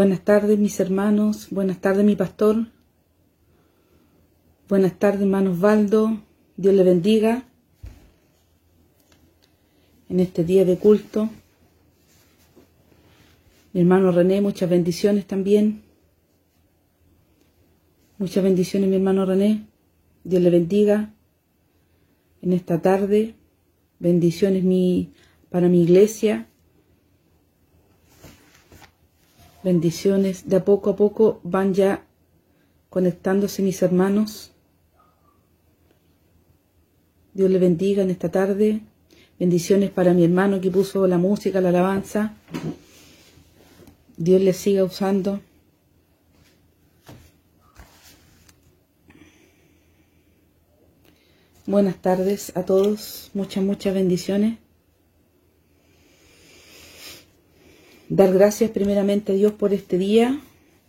Buenas tardes mis hermanos, buenas tardes mi pastor, buenas tardes hermano Osvaldo, Dios le bendiga en este día de culto. Mi hermano René, muchas bendiciones también. Muchas bendiciones mi hermano René, Dios le bendiga en esta tarde. Bendiciones mi, para mi iglesia, Bendiciones. De a poco a poco van ya conectándose mis hermanos. Dios le bendiga en esta tarde. Bendiciones para mi hermano que puso la música, la alabanza. Dios le siga usando. Buenas tardes a todos. Muchas, muchas bendiciones. Dar gracias primeramente a Dios por este día,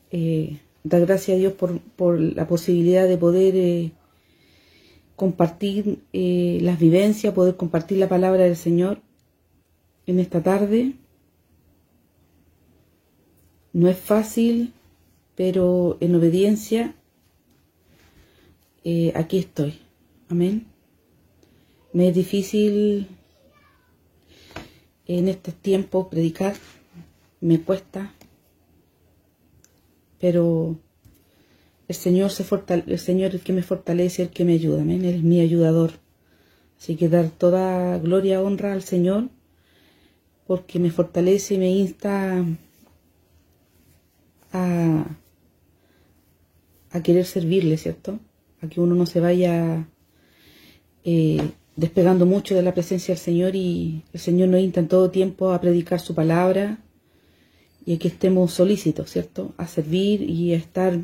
eh, dar gracias a Dios por, la posibilidad de poder eh, compartir eh, las vivencias, poder compartir la palabra del Señor en esta tarde. No es fácil, pero en obediencia aquí estoy. Amén. Me es difícil en este tiempo predicar me cuesta, pero el Señor, se el Señor es el que me fortalece, el que me ayuda, Él es mi ayudador. Así que dar toda gloria, honra al Señor, porque me fortalece y me insta a, a querer servirle, ¿cierto? A que uno no se vaya eh, despegando mucho de la presencia del Señor y el Señor nos insta en todo tiempo a predicar su palabra, y que estemos solícitos, ¿cierto? A servir y a estar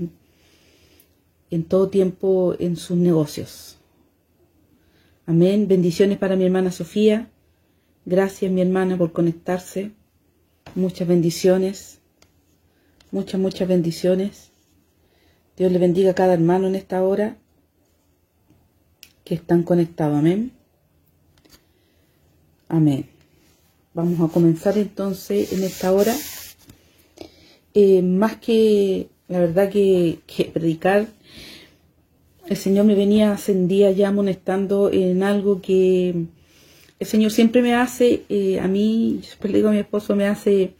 en todo tiempo en sus negocios. Amén. Bendiciones para mi hermana Sofía. Gracias mi hermana por conectarse. Muchas bendiciones. Muchas, muchas bendiciones. Dios le bendiga a cada hermano en esta hora que están conectados. Amén. Amén. Vamos a comenzar entonces en esta hora eh, más que la verdad que, predicar, el Señor me venía hace día ya amonestando en algo que el Señor siempre me hace, eh, a mí, yo le digo a mi esposo, me hace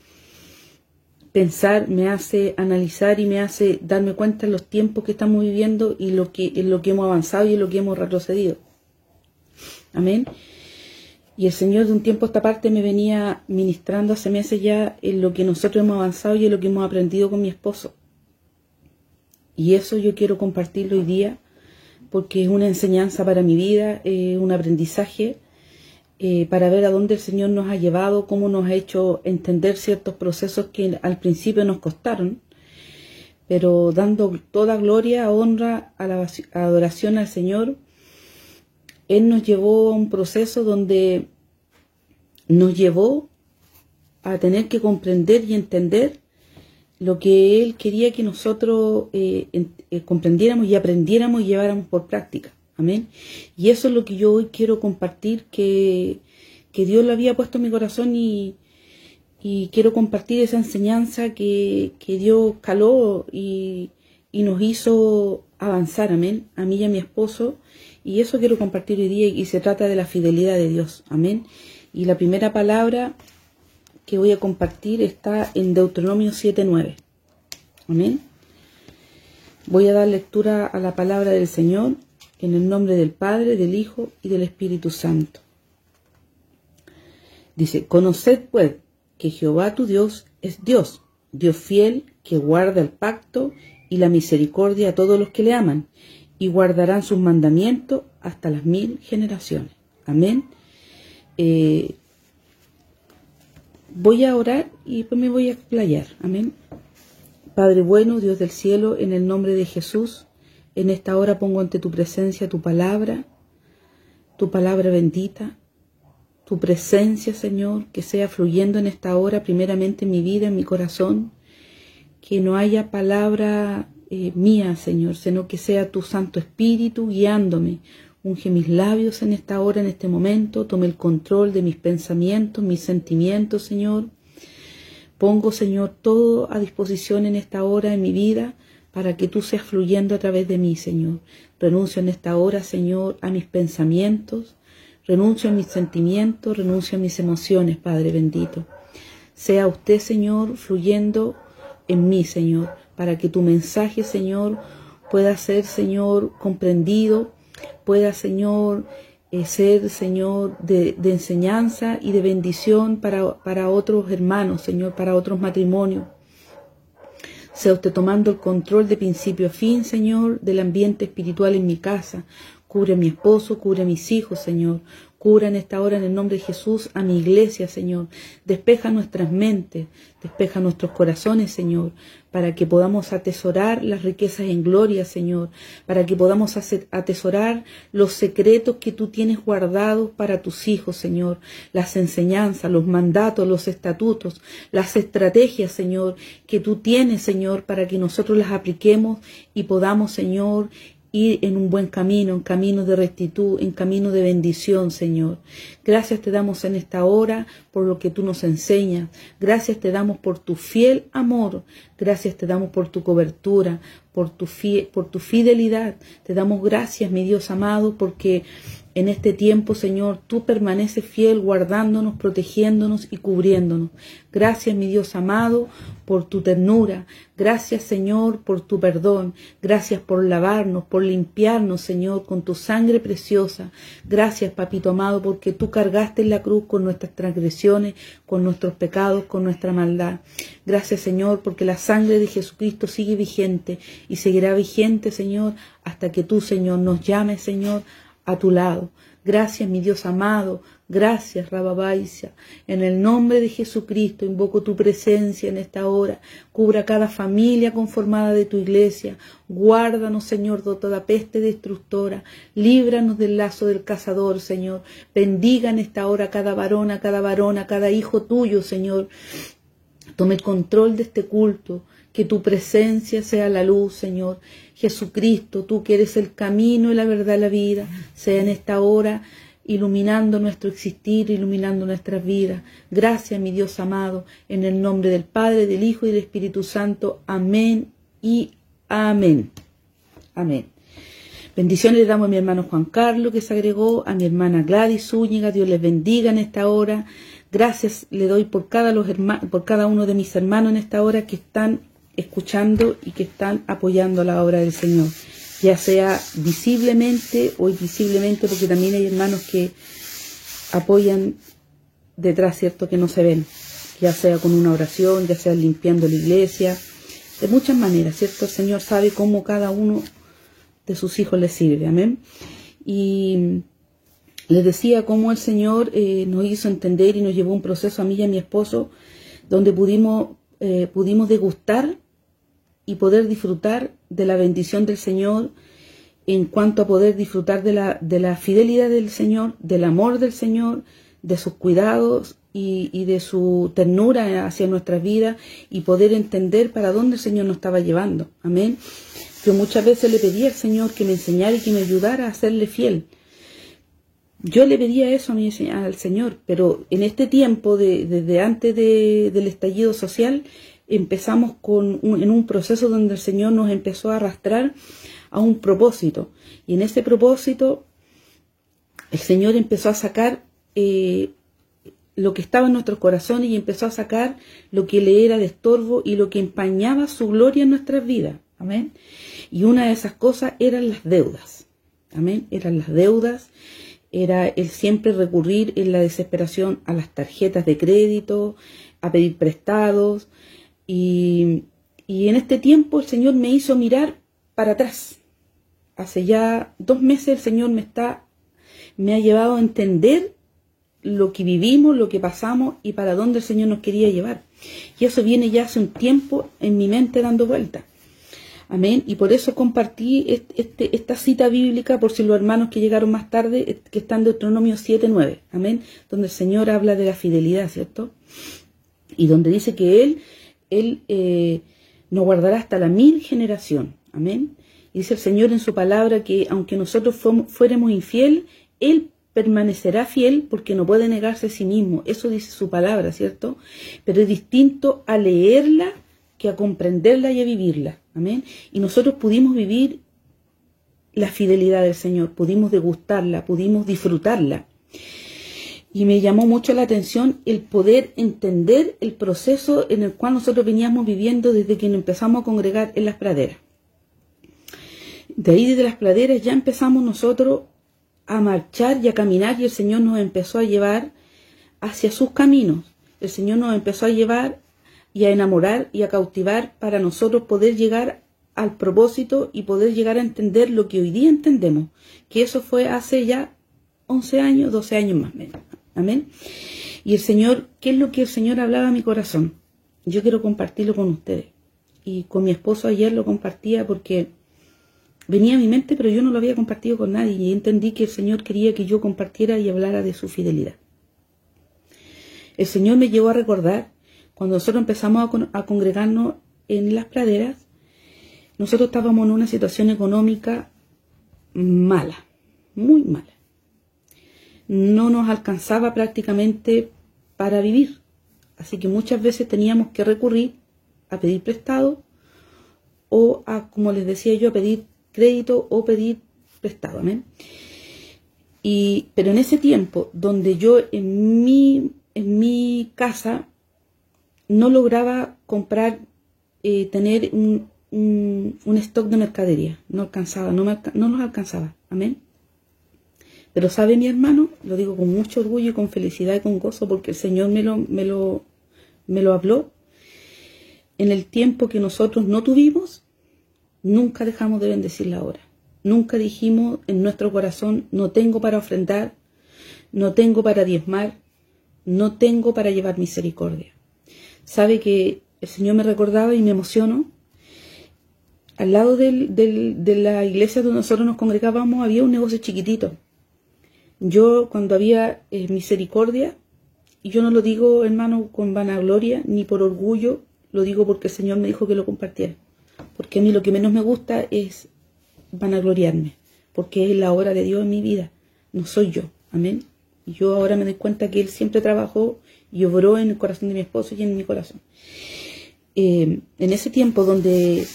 pensar, me hace analizar y me hace darme cuenta de los tiempos que estamos viviendo y lo que, en lo que hemos avanzado y en lo que hemos retrocedido. Amén. Y el Señor de un tiempo a esta parte me venía ministrando hace meses ya en lo que nosotros hemos avanzado y en lo que hemos aprendido con mi esposo. Y eso yo quiero compartirlo hoy día porque es una enseñanza para mi vida, es un aprendizaje eh, para ver a dónde el Señor nos ha llevado, cómo nos ha hecho entender ciertos procesos que al principio nos costaron, pero dando toda gloria, honra, a adoración al Señor él nos llevó a un proceso donde nos llevó a tener que comprender y entender lo que Él quería que nosotros eh, eh, comprendiéramos y aprendiéramos y lleváramos por práctica. Amén. Y eso es lo que yo hoy quiero compartir, que, Dios lo había puesto en mi corazón y, quiero compartir esa enseñanza que, Dios caló y, y, nos hizo avanzar, amén, a mí y a mi esposo, y eso quiero compartir hoy día y se trata de la fidelidad de Dios. Amén. Y la primera palabra que voy a compartir está en Deuteronomio 7.9. Amén. Voy a dar lectura a la palabra del Señor en el nombre del Padre, del Hijo y del Espíritu Santo. Dice, conoced pues que Jehová tu Dios es Dios, Dios fiel, que guarda el pacto y la misericordia a todos los que le aman y guardarán sus mandamientos hasta las mil generaciones. Amén. Eh, voy a orar y me voy a explayar. Amén. Padre bueno, Dios del cielo, en el nombre de Jesús, en esta hora pongo ante tu presencia tu palabra, tu palabra bendita, tu presencia, Señor, que sea fluyendo en esta hora, primeramente en mi vida, en mi corazón, que no haya palabra eh, mía, Señor, sino que sea tu Santo Espíritu guiándome. Unge mis labios en esta hora, en este momento. Tome el control de mis pensamientos, mis sentimientos, Señor. Pongo, Señor, todo a disposición en esta hora en mi vida para que tú seas fluyendo a través de mí, Señor. Renuncio en esta hora, Señor, a mis pensamientos, renuncio a mis sentimientos, renuncio a mis emociones, Padre bendito. Sea usted, Señor, fluyendo en mí, Señor, para que tu mensaje, Señor, pueda ser, Señor, comprendido, pueda, Señor, eh, ser, Señor, de, enseñanza y de bendición para, para otros hermanos, Señor, para otros matrimonios. Sea usted tomando el control de principio a fin, Señor, del ambiente espiritual en mi casa. Cubre a mi esposo, cubre a mis hijos, Señor. Cura en esta hora en el nombre de Jesús a mi iglesia, Señor. Despeja nuestras mentes, despeja nuestros corazones, Señor, para que podamos atesorar las riquezas en gloria, Señor, para que podamos atesorar los secretos que tú tienes guardados para tus hijos, Señor, las enseñanzas, los mandatos, los estatutos, las estrategias, Señor, que tú tienes, Señor, para que nosotros las apliquemos y podamos, Señor, ir en un buen camino, en camino de rectitud, en camino de bendición, Señor. Gracias te damos en esta hora por lo que tú nos enseñas. Gracias te damos por tu fiel amor. Gracias te damos por tu cobertura, por tu, por tu fidelidad. Te damos gracias, mi Dios amado, porque en este tiempo, Señor, tú permaneces fiel, guardándonos, protegiéndonos y cubriéndonos. Gracias, mi Dios amado, por tu ternura. Gracias, Señor, por tu perdón. Gracias por lavarnos, por limpiarnos, Señor, con tu sangre preciosa. Gracias, Papito amado, porque tú cargaste en la cruz con nuestras transgresiones, con nuestros pecados, con nuestra maldad. Gracias, Señor, porque la sangre de Jesucristo sigue vigente y seguirá vigente, Señor, hasta que tú, Señor, nos llames, Señor, a tu lado. Gracias, mi Dios amado. Gracias, Rababaisia. En el nombre de Jesucristo invoco tu presencia en esta hora. Cubra cada familia conformada de tu iglesia. Guárdanos, Señor, de toda peste destructora. Líbranos del lazo del cazador, Señor. Bendiga en esta hora cada varona, cada varona, cada hijo tuyo, Señor. Tome control de este culto. Que tu presencia sea la luz, Señor. Jesucristo, tú que eres el camino y la verdad y la vida, sea en esta hora iluminando nuestro existir, iluminando nuestras vidas. Gracias, mi Dios amado, en el nombre del Padre, del Hijo y del Espíritu Santo. Amén y amén. Amén. Bendiciones le damos a mi hermano Juan Carlos que se agregó, a mi hermana Gladys Zúñiga, Dios les bendiga en esta hora. Gracias le doy por cada, los por cada uno de mis hermanos en esta hora que están escuchando y que están apoyando la obra del Señor, ya sea visiblemente o invisiblemente, porque también hay hermanos que apoyan detrás, ¿cierto?, que no se ven, ya sea con una oración, ya sea limpiando la iglesia, de muchas maneras, ¿cierto? El Señor sabe cómo cada uno de sus hijos le sirve, amén. Y les decía cómo el Señor eh, nos hizo entender y nos llevó un proceso a mí y a mi esposo, donde pudimos, eh, pudimos degustar y poder disfrutar de la bendición del Señor en cuanto a poder disfrutar de la, de la fidelidad del Señor, del amor del Señor, de sus cuidados y, de su ternura hacia nuestras vidas y poder entender para dónde el Señor nos estaba llevando. Amén. Yo muchas veces le pedía al Señor que me enseñara y que me ayudara a serle fiel. Yo le pedía eso a mi, al Señor, pero en este tiempo, desde antes del estallido social, empezamos con en un proceso donde el Señor nos empezó a arrastrar a un propósito. Y en ese propósito, el Señor empezó a sacar eh, lo que estaba en nuestros corazones y empezó a sacar lo que le era de estorbo y lo que empañaba su gloria en nuestras vidas. Amén. Y una de esas cosas eran las deudas. Amén. Eran las deudas. Era el siempre recurrir en la desesperación a las tarjetas de crédito, a pedir prestados, y, en este tiempo el Señor me hizo mirar para atrás. Hace ya dos meses el Señor me está, me ha llevado a entender lo que vivimos, lo que pasamos y para dónde el Señor nos quería llevar. Y eso viene ya hace un tiempo en mi mente dando vuelta. Amén. Y por eso compartí este, esta cita bíblica por si los hermanos que llegaron más tarde, que están de Deuteronomio 7.9. Amén. Donde el Señor habla de la fidelidad, ¿cierto? Y donde dice que Él él eh, nos guardará hasta la mil generación. Amén. Dice el Señor en su palabra que aunque nosotros fuéramos infiel, Él permanecerá fiel porque no puede negarse a sí mismo. Eso dice su palabra, ¿cierto? Pero es distinto a leerla que a comprenderla y a vivirla. Amén. Y nosotros pudimos vivir la fidelidad del Señor, pudimos degustarla, pudimos disfrutarla. Y me llamó mucho la atención el poder entender el proceso en el cual nosotros veníamos viviendo desde que nos empezamos a congregar en las praderas. De ahí desde las praderas ya empezamos nosotros a marchar y a caminar y el Señor nos empezó a llevar hacia sus caminos. El Señor nos empezó a llevar y a enamorar y a cautivar para nosotros poder llegar al propósito y poder llegar a entender lo que hoy día entendemos, que eso fue hace ya 11 años, 12 años más o menos. Amén. Y el Señor, ¿qué es lo que el Señor hablaba a mi corazón? Yo quiero compartirlo con ustedes. Y con mi esposo ayer lo compartía porque venía a mi mente, pero yo no lo había compartido con nadie y entendí que el Señor quería que yo compartiera y hablara de su fidelidad. El Señor me llevó a recordar cuando nosotros empezamos a, congregarnos en las praderas, nosotros estábamos en una situación económica mala, muy mala. No nos alcanzaba prácticamente para vivir. Así que muchas veces teníamos que recurrir a pedir prestado o a, como les decía yo, a pedir crédito o pedir prestado. Y, pero en ese tiempo, donde yo en mi, en mi casa no lograba comprar, eh, tener un, un, stock de mercadería. No alcanzaba, no, no nos alcanzaba. Amén. Pero sabe mi hermano, lo digo con mucho orgullo y con felicidad y con gozo porque el Señor me lo, me lo, me lo habló. En el tiempo que nosotros no tuvimos, nunca dejamos de bendecir la hora. Nunca dijimos en nuestro corazón, no tengo para ofrendar, no tengo para diezmar, no tengo para llevar misericordia sabe que el Señor me recordaba y me emocionó. Al lado de la iglesia donde nosotros nos congregábamos había un negocio chiquitito. Yo cuando había eh, misericordia, y yo no lo digo hermano con vanagloria ni por orgullo, lo digo porque el Señor me dijo que lo compartiera. Porque a mí lo que menos me gusta es vanagloriarme, porque es la obra de Dios en mi vida, no soy yo. Amén. Y yo ahora me doy cuenta que Él siempre trabajó y obró en el corazón de mi esposo y en mi corazón. Eh, en ese tiempo donde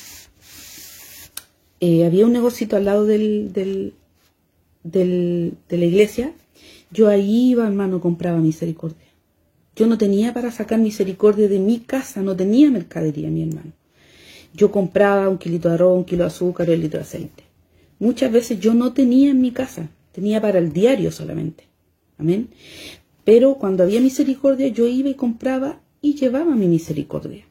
eh, había un negocito al lado del, del, de la iglesia, yo ahí iba, hermano, compraba misericordia. Yo no tenía para sacar misericordia de mi casa, no tenía mercadería, mi hermano. Yo compraba un kilito de arroz, un kilo de azúcar, un litro de aceite. Muchas veces yo no tenía en mi casa, tenía para el diario solamente. Amén. Pero cuando había misericordia, yo iba y compraba y llevaba mi misericordia.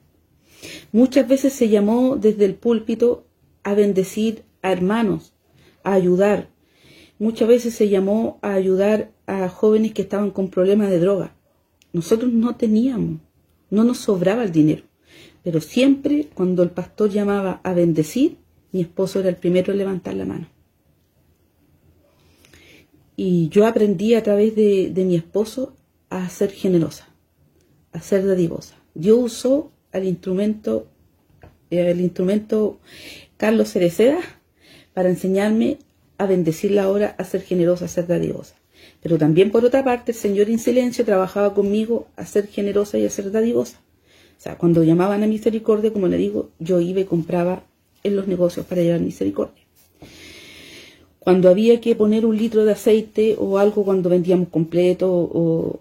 Muchas veces se llamó desde el púlpito a bendecir a hermanos, a ayudar. Muchas veces se llamó a ayudar a jóvenes que estaban con problemas de droga. Nosotros no teníamos, no nos sobraba el dinero. Pero siempre cuando el pastor llamaba a bendecir, mi esposo era el primero en levantar la mano. Y yo aprendí a través de, mi esposo a ser generosa, a ser dadivosa. Dios usó al instrumento, el instrumento Carlos Cereceda para enseñarme a bendecir la hora, a ser generosa, a ser dadivosa. Pero también por otra parte el Señor en silencio trabajaba conmigo a ser generosa y a ser dadivosa. O sea, cuando llamaban a misericordia, como le digo, yo iba y compraba en los negocios para llevar misericordia cuando había que poner un litro de aceite o algo cuando vendíamos completo o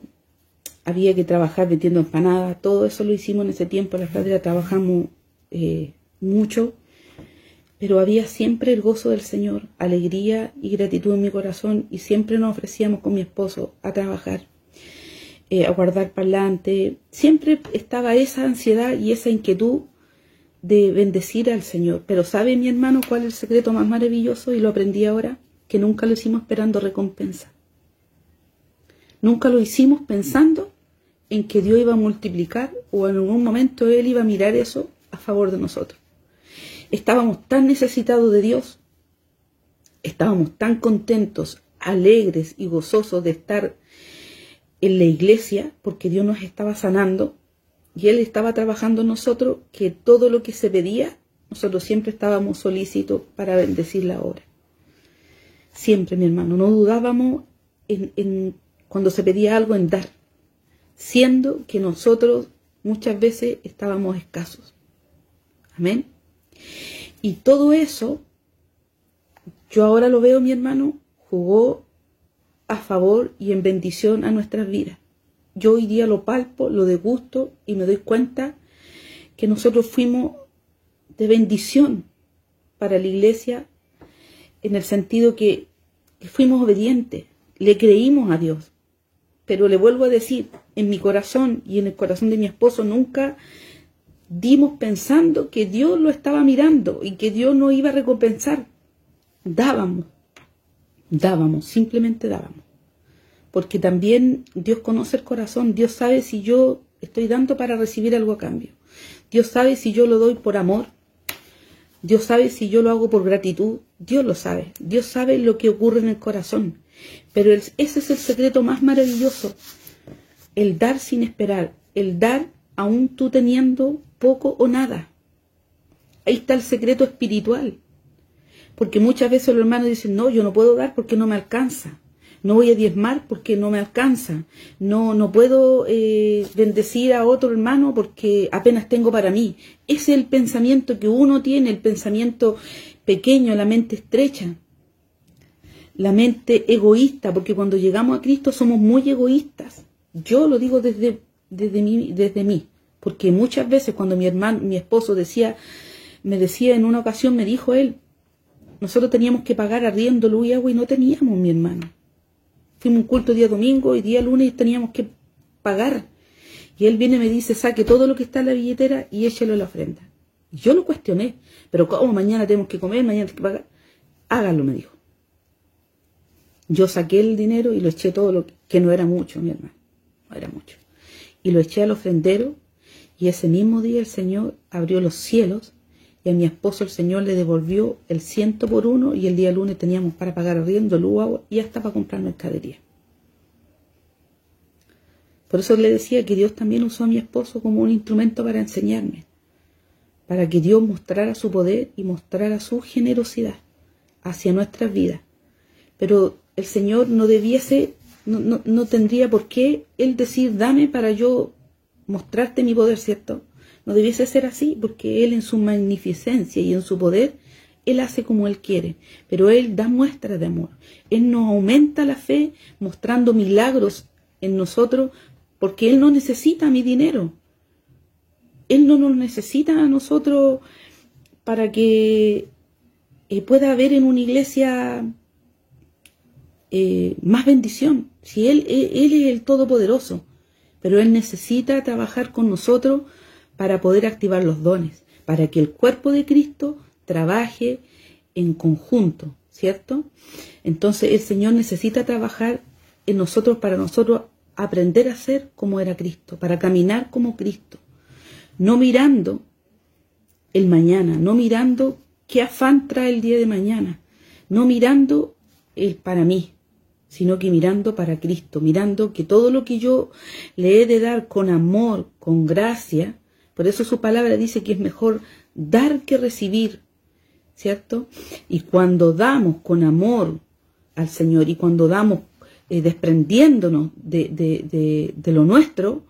había que trabajar vendiendo empanadas, todo eso lo hicimos en ese tiempo, en la frontera trabajamos eh, mucho, pero había siempre el gozo del Señor, alegría y gratitud en mi corazón y siempre nos ofrecíamos con mi esposo a trabajar, eh, a guardar parlante, siempre estaba esa ansiedad y esa inquietud de bendecir al Señor. Pero ¿sabe mi hermano cuál es el secreto más maravilloso? Y lo aprendí ahora, que nunca lo hicimos esperando recompensa. Nunca lo hicimos pensando en que Dios iba a multiplicar o en algún momento Él iba a mirar eso a favor de nosotros. Estábamos tan necesitados de Dios, estábamos tan contentos, alegres y gozosos de estar en la iglesia porque Dios nos estaba sanando, y Él estaba trabajando en nosotros que todo lo que se pedía, nosotros siempre estábamos solícitos para bendecir la obra. Siempre, mi hermano, no dudábamos en, cuando se pedía algo en dar, siendo que nosotros muchas veces estábamos escasos. Amén. Y todo eso, yo ahora lo veo, mi hermano, jugó a favor y en bendición a nuestras vidas. Yo hoy día lo palpo, lo degusto y me doy cuenta que nosotros fuimos de bendición para la iglesia en el sentido que, fuimos obedientes, le creímos a Dios. Pero le vuelvo a decir, en mi corazón y en el corazón de mi esposo nunca dimos pensando que Dios lo estaba mirando y que Dios no iba a recompensar. Dábamos, dábamos, simplemente dábamos. Porque también Dios conoce el corazón, Dios sabe si yo estoy dando para recibir algo a cambio. Dios sabe si yo lo doy por amor. Dios sabe si yo lo hago por gratitud. Dios lo sabe. Dios sabe lo que ocurre en el corazón. Pero ese es el secreto más maravilloso. El dar sin esperar. El dar aún tú teniendo poco o nada. Ahí está el secreto espiritual. Porque muchas veces los hermanos dicen, no, yo no puedo dar porque no me alcanza. No voy a diezmar porque no me alcanza. No, no puedo eh, bendecir a otro hermano porque apenas tengo para mí. Ese es el pensamiento que uno tiene, el pensamiento pequeño, la mente estrecha. La mente egoísta, porque cuando llegamos a Cristo somos muy egoístas. Yo lo digo desde, desde, mí, desde mí, porque muchas veces cuando mi hermano, mi esposo decía, me decía en una ocasión, me dijo él, nosotros teníamos que pagar arriendo, luz y agua y no teníamos, mi hermano. Fuimos un culto día domingo y día lunes teníamos que pagar. Y él viene y me dice, saque todo lo que está en la billetera y échelo a la ofrenda. yo lo cuestioné, pero ¿cómo mañana tenemos que comer, mañana tenemos que pagar? Hágalo, me dijo. Yo saqué el dinero y lo eché todo lo que, no era mucho, mi hermano, no era mucho. Y lo eché al ofrendero y ese mismo día el Señor abrió los cielos y a mi esposo el Señor le devolvió el ciento por uno y el día lunes teníamos para pagar arriendo, luz, agua y hasta para comprar mercadería. Por eso le decía que Dios también usó a mi esposo como un instrumento para enseñarme, para que Dios mostrara su poder y mostrara su generosidad hacia nuestras vidas. Pero el Señor no debiese, no, no tendría por qué Él decir, dame para yo mostrarte mi poder, ¿cierto? No debiese ser así, porque Él en su magnificencia y en su poder, Él hace como Él quiere, pero Él da muestras de amor. Él nos aumenta la fe mostrando milagros en nosotros, porque Él no necesita mi dinero. Él no nos necesita a nosotros para que eh, pueda haber en una iglesia eh, más bendición. Si él, él es el Todopoderoso, pero Él necesita trabajar con nosotros para poder activar los dones, para que el cuerpo de Cristo trabaje en conjunto, ¿cierto? Entonces el Señor necesita trabajar en nosotros para nosotros aprender a ser como era Cristo, para caminar como Cristo, no mirando el mañana, no mirando qué afán trae el día de mañana, no mirando el para mí, sino que mirando para Cristo, mirando que todo lo que yo le he de dar con amor, con gracia, por eso su palabra dice que es mejor dar que recibir, ¿cierto? Y cuando damos con amor al Señor y cuando damos eh, desprendiéndonos de, de lo nuestro,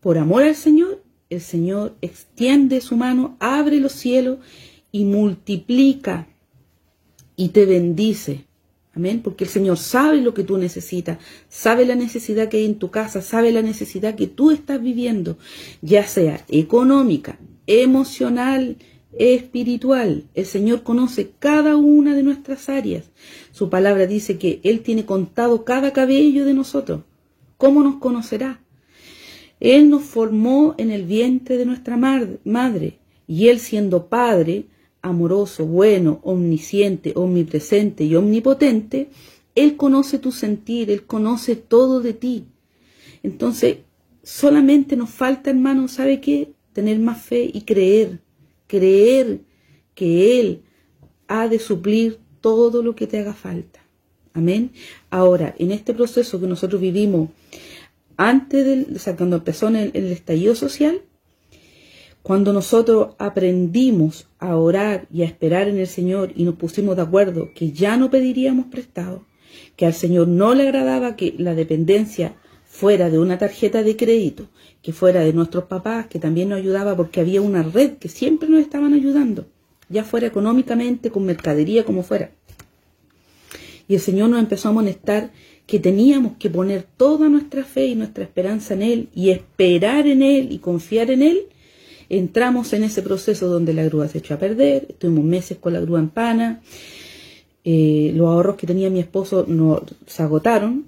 por amor al Señor, el Señor extiende su mano, abre los cielos y multiplica y te bendice. Amén, porque el Señor sabe lo que tú necesitas, sabe la necesidad que hay en tu casa, sabe la necesidad que tú estás viviendo, ya sea económica, emocional, espiritual. El Señor conoce cada una de nuestras áreas. Su palabra dice que Él tiene contado cada cabello de nosotros. ¿Cómo nos conocerá? Él nos formó en el vientre de nuestra madre y Él siendo Padre amoroso, bueno, omnisciente, omnipresente y omnipotente, Él conoce tu sentir, Él conoce todo de ti. Entonces, solamente nos falta, hermano, ¿sabe qué? Tener más fe y creer, creer que Él ha de suplir todo lo que te haga falta. Amén. Ahora, en este proceso que nosotros vivimos antes del, o sea, cuando empezó el estallido social, cuando nosotros aprendimos a orar y a esperar en el Señor y nos pusimos de acuerdo que ya no pediríamos prestado, que al Señor no le agradaba que la dependencia fuera de una tarjeta de crédito, que fuera de nuestros papás, que también nos ayudaba porque había una red que siempre nos estaban ayudando, ya fuera económicamente, con mercadería, como fuera. Y el Señor nos empezó a amonestar que teníamos que poner toda nuestra fe y nuestra esperanza en Él y esperar en Él y confiar en Él. Entramos en ese proceso donde la grúa se echó a perder, estuvimos meses con la grúa en pana, eh, los ahorros que tenía mi esposo no, se agotaron,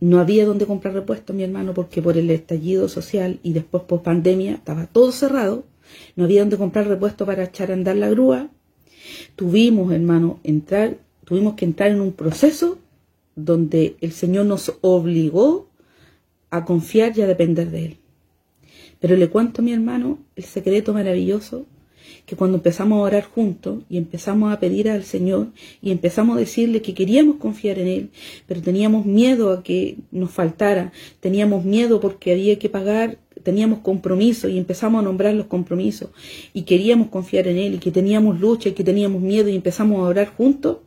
no había donde comprar repuestos, mi hermano, porque por el estallido social y después por pandemia estaba todo cerrado, no había donde comprar repuestos para echar a andar la grúa. Tuvimos, hermano, entrar, tuvimos que entrar en un proceso donde el Señor nos obligó a confiar y a depender de Él. Pero le cuento a mi hermano el secreto maravilloso que cuando empezamos a orar juntos y empezamos a pedir al Señor y empezamos a decirle que queríamos confiar en Él, pero teníamos miedo a que nos faltara, teníamos miedo porque había que pagar, teníamos compromisos y empezamos a nombrar los compromisos y queríamos confiar en Él y que teníamos lucha y que teníamos miedo y empezamos a orar juntos,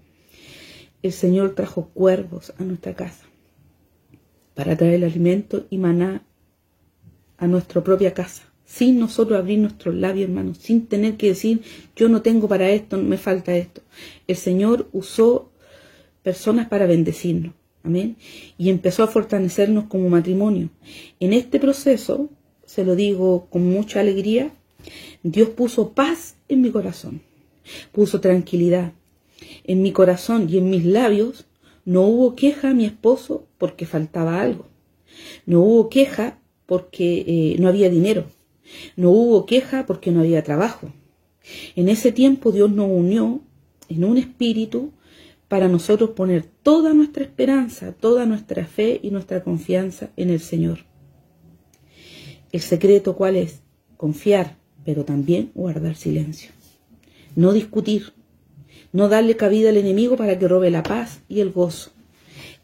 el Señor trajo cuervos a nuestra casa para traer el alimento y maná a nuestra propia casa sin nosotros abrir nuestros labios, hermanos, sin tener que decir, yo no tengo para esto, me falta esto. El Señor usó personas para bendecirnos, amén, y empezó a fortalecernos como matrimonio. En este proceso, se lo digo con mucha alegría, Dios puso paz en mi corazón, puso tranquilidad. En mi corazón y en mis labios no hubo queja a mi esposo porque faltaba algo. No hubo queja porque eh, no había dinero. No hubo queja porque no había trabajo. En ese tiempo Dios nos unió en un espíritu para nosotros poner toda nuestra esperanza, toda nuestra fe y nuestra confianza en el Señor. El secreto cuál es? Confiar, pero también guardar silencio. No discutir, no darle cabida al enemigo para que robe la paz y el gozo.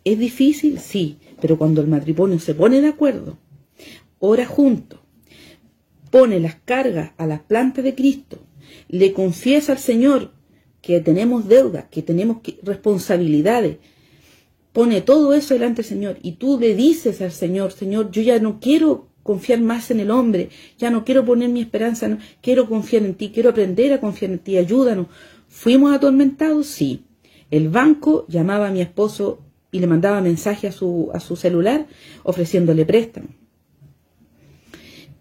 ¿Es difícil? Sí, pero cuando el matrimonio se pone de acuerdo, ora juntos, pone las cargas a las plantas de Cristo, le confiesa al Señor que tenemos deuda, que tenemos responsabilidades, pone todo eso delante del Señor y tú le dices al Señor, Señor, yo ya no quiero confiar más en el hombre, ya no quiero poner mi esperanza, quiero confiar en ti, quiero aprender a confiar en ti, ayúdanos. ¿Fuimos atormentados? Sí. El banco llamaba a mi esposo y le mandaba mensaje a su, a su celular ofreciéndole préstamo.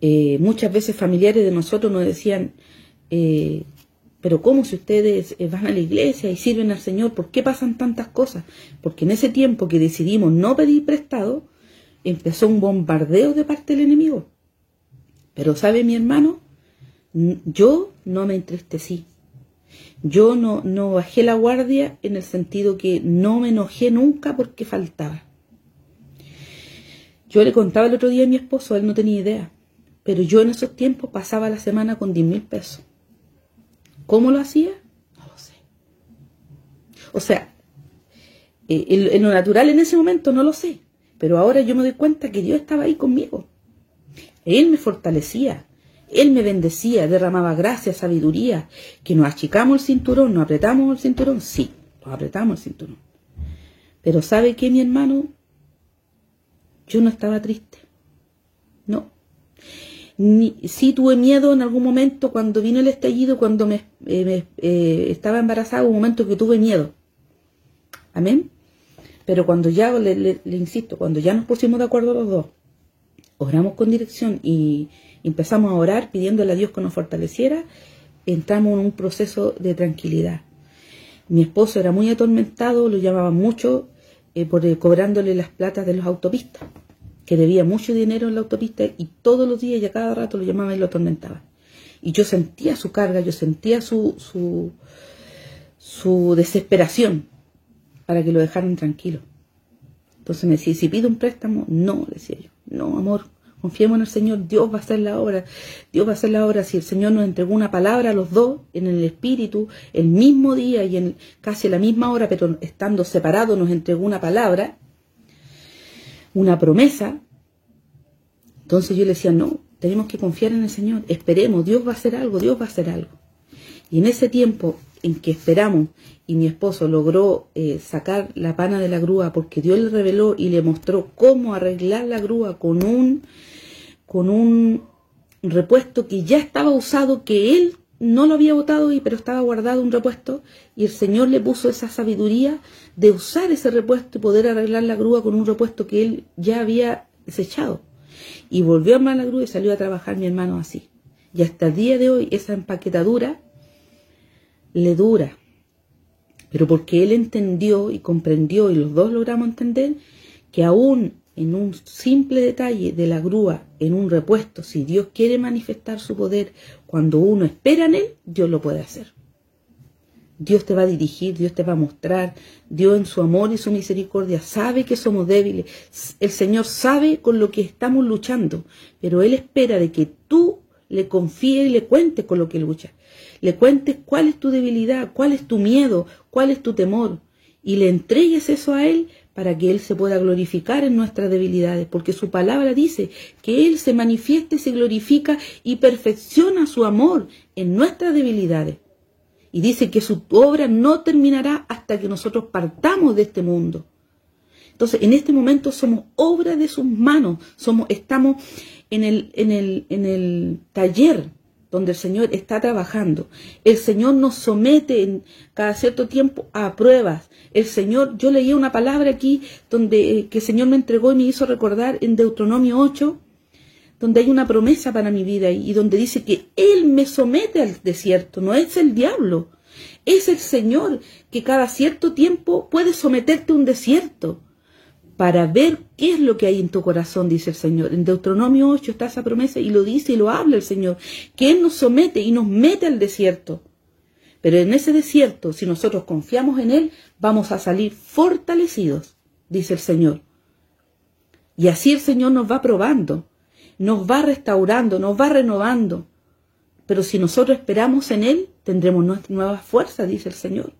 Eh, muchas veces familiares de nosotros nos decían, eh, pero ¿cómo si ustedes eh, van a la iglesia y sirven al Señor? ¿Por qué pasan tantas cosas? Porque en ese tiempo que decidimos no pedir prestado, empezó un bombardeo de parte del enemigo. Pero sabe mi hermano, yo no me entristecí. Yo no, no bajé la guardia en el sentido que no me enojé nunca porque faltaba. Yo le contaba el otro día a mi esposo, él no tenía idea. Pero yo en esos tiempos pasaba la semana con 10 mil pesos. ¿Cómo lo hacía? No lo sé. O sea, eh, en, lo natural en ese momento no lo sé. Pero ahora yo me doy cuenta que Dios estaba ahí conmigo. Él me fortalecía. Él me bendecía, derramaba gracia, sabiduría. Que nos achicamos el cinturón, nos apretamos el cinturón. Sí, nos apretamos el cinturón. Pero ¿sabe qué, mi hermano? Yo no estaba triste. No sí tuve miedo en algún momento cuando vino el estallido, cuando me, eh, eh, estaba embarazada, un momento que tuve miedo. Amén. Pero cuando ya, le, insisto, cuando ya nos pusimos de acuerdo los dos, oramos con dirección y empezamos a orar pidiéndole a Dios que nos fortaleciera, entramos en un proceso de tranquilidad. Mi esposo era muy atormentado, lo llamaba mucho eh, por cobrándole las platas de los autopistas que debía mucho dinero en la autopista y todos los días y a cada rato lo llamaba y lo atormentaba. Y yo sentía su carga, yo sentía su, su, su desesperación para que lo dejaran tranquilo. Entonces me decía, si pido un préstamo, no, decía yo, no, amor, confiemos en el Señor, Dios va a hacer la obra, Dios va a hacer la obra. Si el Señor nos entregó una palabra a los dos en el Espíritu, el mismo día y en casi la misma hora, pero estando separados nos entregó una palabra, una promesa. Entonces yo le decía, no, tenemos que confiar en el Señor, esperemos, Dios va a hacer algo, Dios va a hacer algo. Y en ese tiempo en que esperamos y mi esposo logró eh, sacar la pana de la grúa porque Dios le reveló y le mostró cómo arreglar la grúa con un con un repuesto que ya estaba usado que él no lo había botado pero estaba guardado un repuesto y el Señor le puso esa sabiduría de usar ese repuesto y poder arreglar la grúa con un repuesto que él ya había desechado y volvió a armar la grúa y salió a trabajar mi hermano así y hasta el día de hoy esa empaquetadura le dura. Pero porque él entendió y comprendió y los dos logramos entender que aún en un simple detalle de la grúa, en un repuesto, si Dios quiere manifestar su poder cuando uno espera en él, Dios lo puede hacer. Dios te va a dirigir, Dios te va a mostrar, Dios en su amor y su misericordia sabe que somos débiles, el Señor sabe con lo que estamos luchando, pero Él espera de que tú le confíes y le cuentes con lo que luchas le cuentes cuál es tu debilidad, cuál es tu miedo, cuál es tu temor, y le entregues eso a Él para que Él se pueda glorificar en nuestras debilidades, porque su palabra dice que Él se manifieste, se glorifica y perfecciona su amor en nuestras debilidades. Y dice que su obra no terminará hasta que nosotros partamos de este mundo. Entonces, en este momento somos obra de sus manos, somos, estamos en el, en el, en el taller donde el Señor está trabajando. El Señor nos somete en cada cierto tiempo a pruebas. El Señor, yo leía una palabra aquí donde eh, que el Señor me entregó y me hizo recordar en Deuteronomio 8, donde hay una promesa para mi vida y donde dice que Él me somete al desierto, no es el diablo, es el Señor que cada cierto tiempo puede someterte a un desierto para ver qué es lo que hay en tu corazón, dice el Señor. En Deuteronomio 8 está esa promesa y lo dice y lo habla el Señor, que Él nos somete y nos mete al desierto. Pero en ese desierto, si nosotros confiamos en Él, vamos a salir fortalecidos, dice el Señor. Y así el Señor nos va probando, nos va restaurando, nos va renovando. Pero si nosotros esperamos en Él, tendremos nuevas fuerzas, dice el Señor.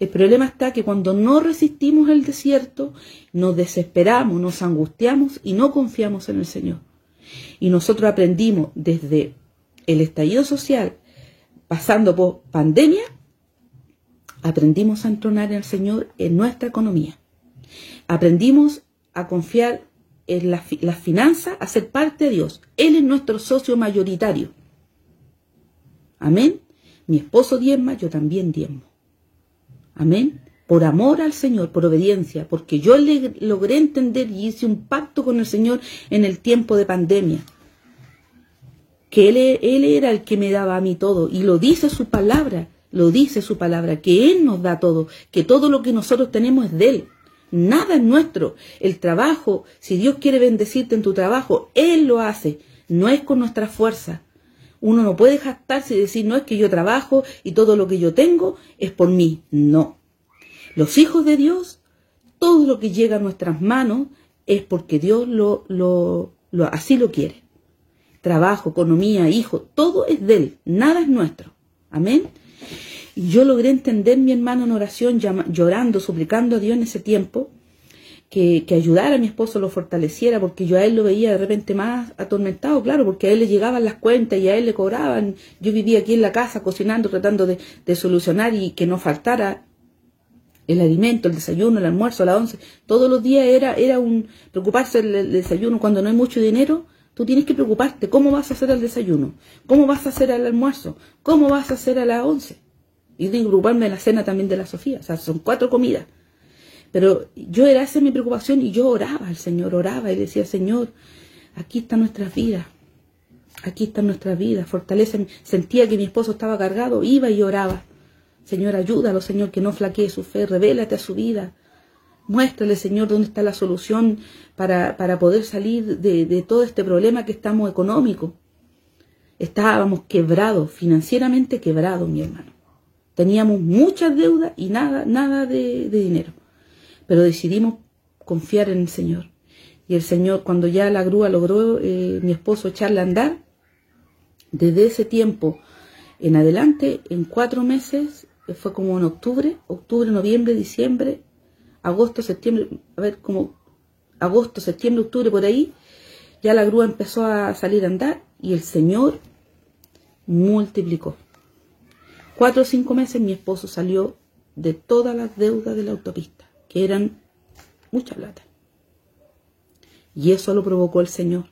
El problema está que cuando no resistimos el desierto, nos desesperamos, nos angustiamos y no confiamos en el Señor. Y nosotros aprendimos desde el estallido social, pasando por pandemia, aprendimos a entronar en el Señor en nuestra economía. Aprendimos a confiar en las finanzas, a ser parte de Dios. Él es nuestro socio mayoritario. Amén. Mi esposo diezma, yo también diezmo. Amén. Por amor al Señor, por obediencia, porque yo le logré entender y hice un pacto con el Señor en el tiempo de pandemia. Que él, era el que me daba a mí todo. Y lo dice su palabra, lo dice su palabra, que Él nos da todo, que todo lo que nosotros tenemos es de Él. Nada es nuestro. El trabajo, si Dios quiere bendecirte en tu trabajo, Él lo hace. No es con nuestra fuerza. Uno no puede jactarse y decir, no es que yo trabajo y todo lo que yo tengo es por mí. No. Los hijos de Dios, todo lo que llega a nuestras manos es porque Dios lo, lo, así lo quiere. Trabajo, economía, hijo, todo es de Él, nada es nuestro. Amén. Yo logré entender mi hermano en oración, llorando, suplicando a Dios en ese tiempo, que, que, ayudara a mi esposo, lo fortaleciera, porque yo a él lo veía de repente más atormentado, claro, porque a él le llegaban las cuentas y a él le cobraban. Yo vivía aquí en la casa cocinando, tratando de, de solucionar y que no faltara el alimento, el desayuno, el almuerzo, la once. Todos los días era, era un preocuparse del desayuno. Cuando no hay mucho dinero, tú tienes que preocuparte cómo vas a hacer el desayuno, cómo vas a hacer el almuerzo, cómo vas a hacer a la once. Y de preocuparme de la cena también de la Sofía. O sea, son cuatro comidas. Pero yo era esa mi preocupación y yo oraba al Señor, oraba y decía, Señor, aquí está nuestra vida, aquí está nuestra vida, fortalece. Sentía que mi esposo estaba cargado, iba y oraba. Señor, ayúdalo, Señor, que no flaquee su fe, revélate a su vida. Muéstrale, Señor, dónde está la solución para, para poder salir de, de, todo este problema que estamos económico. Estábamos quebrados, financieramente quebrados, mi hermano. Teníamos muchas deudas y nada, nada de, de dinero pero decidimos confiar en el Señor. Y el Señor, cuando ya la grúa logró eh, mi esposo echarle a andar, desde ese tiempo en adelante, en cuatro meses, eh, fue como en octubre, octubre, noviembre, diciembre, agosto, septiembre, a ver, como agosto, septiembre, octubre, por ahí, ya la grúa empezó a salir a andar y el Señor multiplicó. cuatro o cinco meses mi esposo salió de todas las deudas de la autopista, que eran mucha plata. Y eso lo provocó el Señor.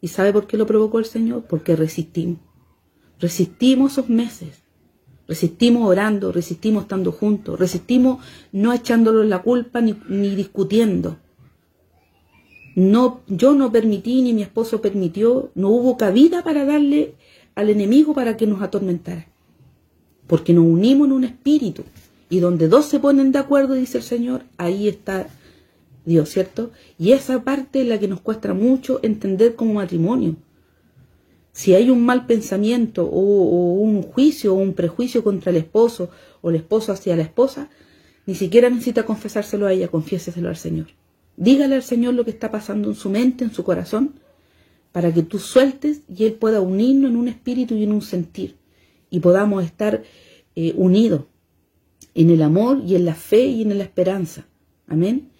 ¿Y sabe por qué lo provocó el Señor? Porque resistimos. Resistimos esos meses. Resistimos orando, resistimos estando juntos, resistimos no echándolo la culpa ni, ni discutiendo. No, yo no permití ni mi esposo permitió, no hubo cabida para darle al enemigo para que nos atormentara. Porque nos unimos en un espíritu. Y donde dos se ponen de acuerdo, dice el Señor, ahí está Dios, ¿cierto? Y esa parte es la que nos cuesta mucho entender como matrimonio. Si hay un mal pensamiento o, un juicio o un prejuicio contra el esposo o el esposo hacia la esposa, ni siquiera necesita confesárselo a ella, confiéseselo al Señor. Dígale al Señor lo que está pasando en su mente, en su corazón, para que tú sueltes y Él pueda unirnos en un espíritu y en un sentir y podamos estar eh, unidos en el amor y en la fe y en la esperanza. Amén.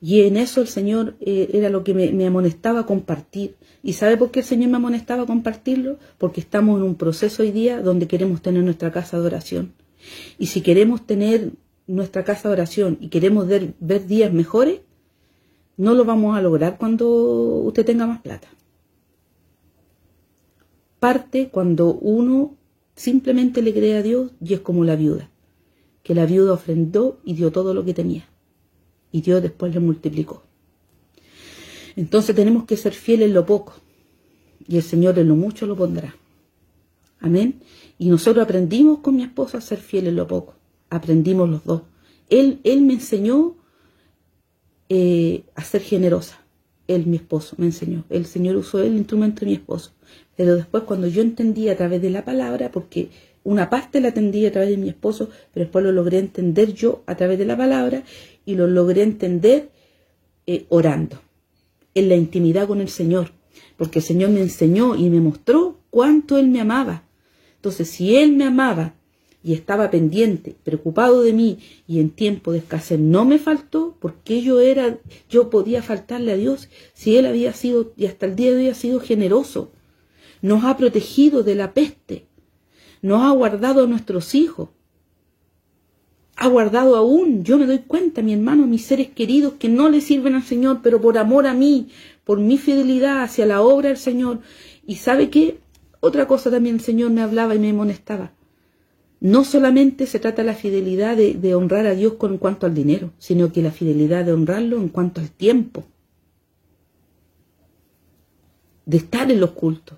Y en eso el Señor eh, era lo que me, amonestaba compartir. ¿Y sabe por qué el Señor me amonestaba compartirlo? Porque estamos en un proceso hoy día donde queremos tener nuestra casa de oración. Y si queremos tener nuestra casa de oración y queremos ver, ver días mejores, no lo vamos a lograr cuando usted tenga más plata. Parte cuando uno simplemente le cree a Dios y es como la viuda, que la viuda ofrendó y dio todo lo que tenía y Dios después le multiplicó. Entonces tenemos que ser fieles en lo poco y el Señor en lo mucho lo pondrá. Amén. Y nosotros aprendimos con mi esposo a ser fieles en lo poco. Aprendimos los dos. Él, él me enseñó eh, a ser generosa. Él, mi esposo, me enseñó. El Señor usó el instrumento de mi esposo. Pero después cuando yo entendí a través de la palabra, porque una parte la entendí a través de mi esposo, pero después lo logré entender yo a través de la palabra y lo logré entender eh, orando, en la intimidad con el Señor, porque el Señor me enseñó y me mostró cuánto Él me amaba. Entonces, si Él me amaba y estaba pendiente, preocupado de mí y en tiempo de escasez no me faltó, porque yo era, yo podía faltarle a Dios si Él había sido y hasta el día de hoy ha sido generoso, nos ha protegido de la peste, nos ha guardado a nuestros hijos, ha guardado aún, yo me doy cuenta, mi hermano, mis seres queridos que no le sirven al Señor, pero por amor a mí, por mi fidelidad hacia la obra del Señor. Y sabe qué? Otra cosa también el Señor me hablaba y me amonestaba. No solamente se trata la fidelidad de, de honrar a Dios con cuanto al dinero, sino que la fidelidad de honrarlo en cuanto al tiempo, de estar en los cultos.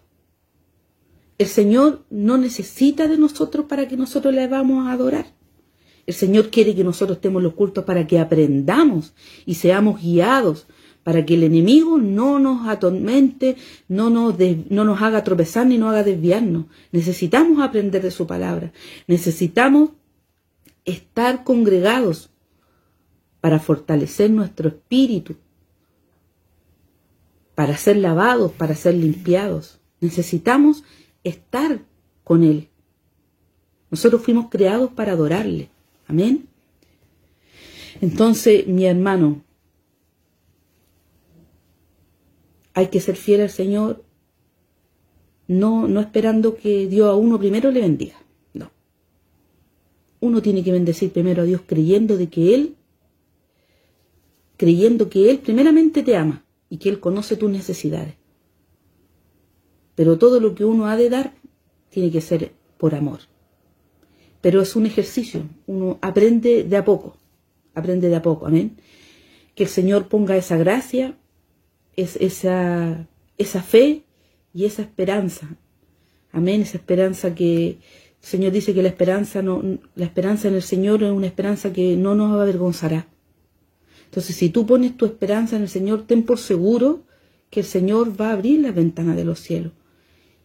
El Señor no necesita de nosotros para que nosotros le vamos a adorar. El Señor quiere que nosotros estemos los cultos para que aprendamos y seamos guiados, para que el enemigo no nos atormente, no nos, no nos haga tropezar ni nos haga desviarnos. Necesitamos aprender de su palabra. Necesitamos estar congregados para fortalecer nuestro espíritu, para ser lavados, para ser limpiados. Necesitamos estar con Él. Nosotros fuimos creados para adorarle. Amén. Entonces, mi hermano, hay que ser fiel al Señor, no, no esperando que Dios a uno primero le bendiga. No. Uno tiene que bendecir primero a Dios creyendo de que Él, creyendo que Él primeramente te ama y que Él conoce tus necesidades. Pero todo lo que uno ha de dar tiene que ser por amor. Pero es un ejercicio, uno aprende de a poco, aprende de a poco, amén. Que el Señor ponga esa gracia, es, esa, esa fe y esa esperanza, amén, esa esperanza que el Señor dice que la esperanza, no, la esperanza en el Señor es una esperanza que no nos avergonzará. Entonces, si tú pones tu esperanza en el Señor, ten por seguro que el Señor va a abrir la ventana de los cielos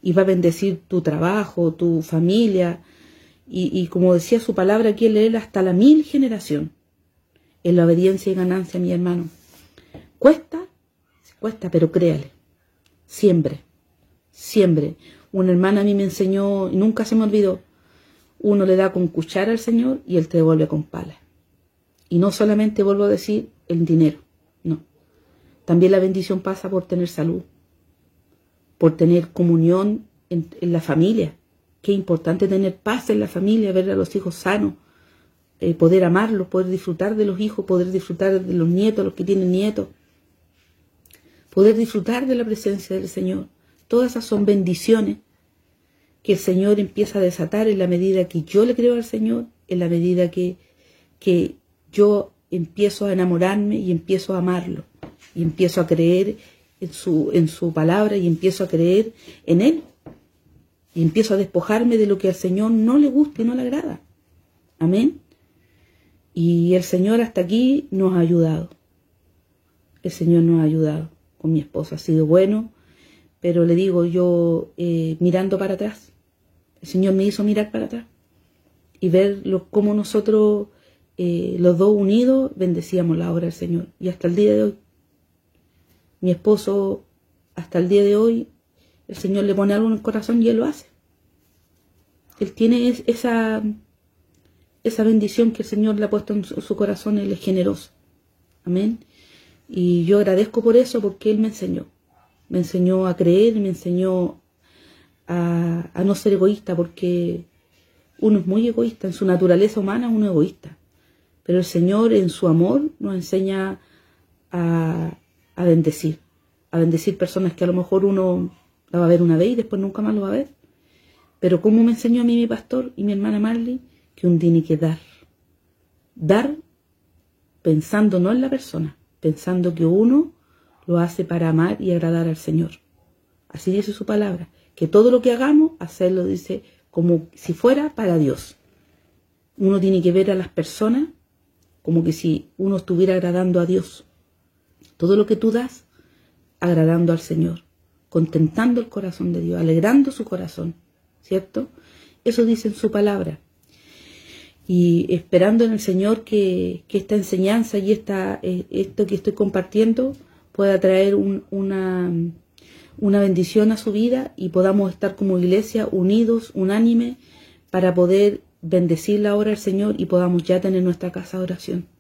y va a bendecir tu trabajo, tu familia, y, como decía su palabra, quiere leer hasta la mil generación. En la obediencia y ganancia, mi hermano. Cuesta, cuesta, pero créale. Siempre, siempre. Una hermana a mí me enseñó, y nunca se me olvidó, uno le da con cuchara al Señor y Él te devuelve con pala. Y no solamente vuelvo a decir el dinero, no. También la bendición pasa por tener salud, por tener comunión en la familia, Qué importante tener paz en la familia, ver a los hijos sanos, eh, poder amarlos, poder disfrutar de los hijos, poder disfrutar de los nietos, los que tienen nietos, poder disfrutar de la presencia del Señor. Todas esas son bendiciones que el Señor empieza a desatar en la medida que yo le creo al Señor, en la medida que, que yo empiezo a enamorarme y empiezo a amarlo, y empiezo a creer en su, en su palabra y empiezo a creer en Él. Y empiezo a despojarme de lo que al Señor no le gusta y no le agrada. Amén. Y el Señor hasta aquí nos ha ayudado. El Señor nos ha ayudado. Con mi esposa ha sido bueno, pero le digo yo eh, mirando para atrás. El Señor me hizo mirar para atrás y ver lo, cómo nosotros, eh, los dos unidos, bendecíamos la obra del Señor. Y hasta el día de hoy, mi esposo, hasta el día de hoy, el Señor le pone algo en el corazón y Él lo hace. Él tiene esa, esa bendición que el Señor le ha puesto en su, corazón, Él es generoso. Amén. Y yo agradezco por eso porque Él me enseñó. Me enseñó a creer, me enseñó a, a no ser egoísta porque uno es muy egoísta, en su naturaleza humana uno es egoísta. Pero el Señor en su amor nos enseña a, a bendecir, a bendecir personas que a lo mejor uno la va a ver una vez y después nunca más lo va a ver. Pero como me enseñó a mí mi pastor y mi hermana Marley, que un tiene que dar. Dar pensando no en la persona, pensando que uno lo hace para amar y agradar al Señor. Así dice su palabra, que todo lo que hagamos, hacerlo, dice, como si fuera para Dios. Uno tiene que ver a las personas como que si uno estuviera agradando a Dios. Todo lo que tú das, agradando al Señor, contentando el corazón de Dios, alegrando su corazón, ¿cierto? Eso dice en su palabra. Y esperando en el Señor que, esta enseñanza y esta, eh, esto que estoy compartiendo pueda traer una, una bendición a su vida y podamos estar como iglesia unidos, unánime, para poder bendecir la obra del Señor y podamos ya tener nuestra casa de oración.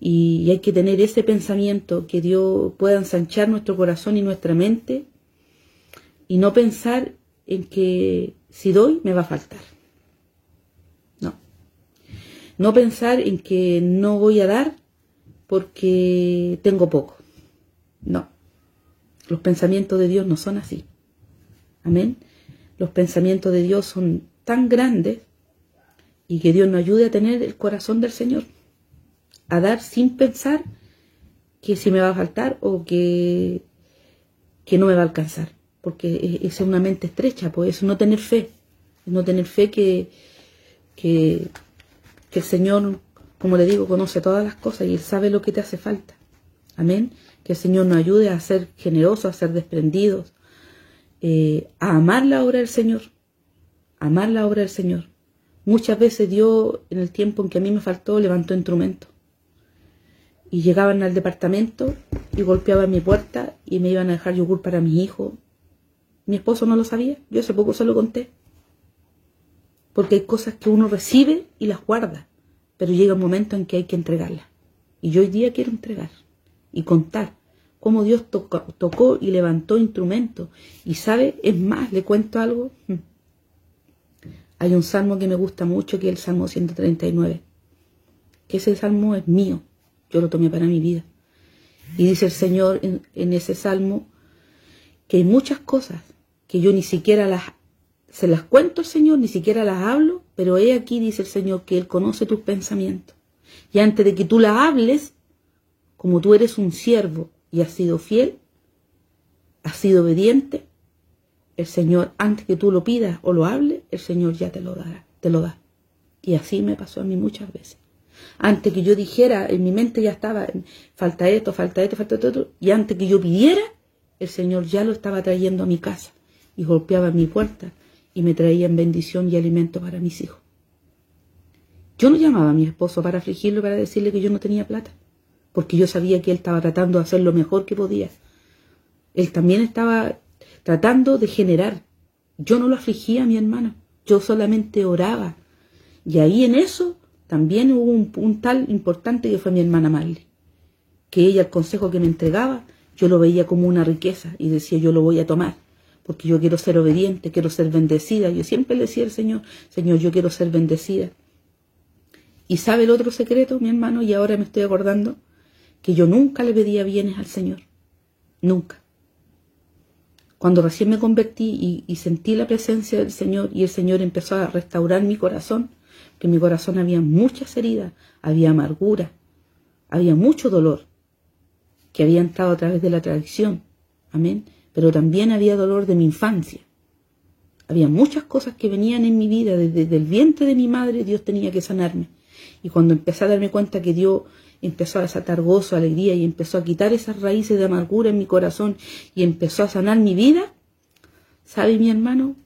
Y hay que tener ese pensamiento que Dios pueda ensanchar nuestro corazón y nuestra mente y no pensar en que si doy me va a faltar. No. No pensar en que no voy a dar porque tengo poco. No. Los pensamientos de Dios no son así. Amén. Los pensamientos de Dios son tan grandes y que Dios nos ayude a tener el corazón del Señor a dar sin pensar que si me va a faltar o que, que no me va a alcanzar. Porque es una mente estrecha, pues es no tener fe. no tener fe que, que, que el Señor, como le digo, conoce todas las cosas y Él sabe lo que te hace falta. Amén. Que el Señor nos ayude a ser generosos, a ser desprendidos, eh, a amar la obra del Señor. amar la obra del Señor. Muchas veces Dios, en el tiempo en que a mí me faltó, levantó instrumentos y llegaban al departamento y golpeaban mi puerta y me iban a dejar yogur para mi hijo. Mi esposo no lo sabía, yo hace poco se lo conté. Porque hay cosas que uno recibe y las guarda, pero llega un momento en que hay que entregarlas. Y yo hoy día quiero entregar y contar cómo Dios tocó, y levantó instrumentos. Y sabe, es más, le cuento algo. Hay un salmo que me gusta mucho, que es el Salmo 139. Que ese salmo es mío yo lo tomé para mi vida. Y dice el Señor en, ese salmo que hay muchas cosas que yo ni siquiera las se las cuento al Señor, ni siquiera las hablo, pero he aquí, dice el Señor, que Él conoce tus pensamientos. Y antes de que tú las hables, como tú eres un siervo y has sido fiel, has sido obediente, el Señor, antes que tú lo pidas o lo hables, el Señor ya te lo dará, te lo da. Y así me pasó a mí muchas veces. Antes que yo dijera, en mi mente ya estaba, falta esto, falta esto, falta esto, y antes que yo pidiera, el Señor ya lo estaba trayendo a mi casa y golpeaba mi puerta y me traían bendición y alimento para mis hijos. Yo no llamaba a mi esposo para afligirlo, para decirle que yo no tenía plata, porque yo sabía que él estaba tratando de hacer lo mejor que podía. Él también estaba tratando de generar. Yo no lo afligía a mi hermano, yo solamente oraba. Y ahí en eso también hubo un, tal importante que fue mi hermana Marley, que ella el consejo que me entregaba, yo lo veía como una riqueza y decía yo lo voy a tomar, porque yo quiero ser obediente, quiero ser bendecida. Yo siempre le decía al Señor, Señor, yo quiero ser bendecida. Y sabe el otro secreto, mi hermano, y ahora me estoy acordando, que yo nunca le pedía bienes al Señor. Nunca. Cuando recién me convertí y, sentí la presencia del Señor y el Señor empezó a restaurar mi corazón, que en mi corazón había muchas heridas, había amargura, había mucho dolor que había entrado a través de la tradición. Amén. Pero también había dolor de mi infancia. Había muchas cosas que venían en mi vida, desde, el vientre de mi madre Dios tenía que sanarme. Y cuando empecé a darme cuenta que Dios empezó a desatar gozo, alegría y empezó a quitar esas raíces de amargura en mi corazón y empezó a sanar mi vida, ¿sabe mi hermano?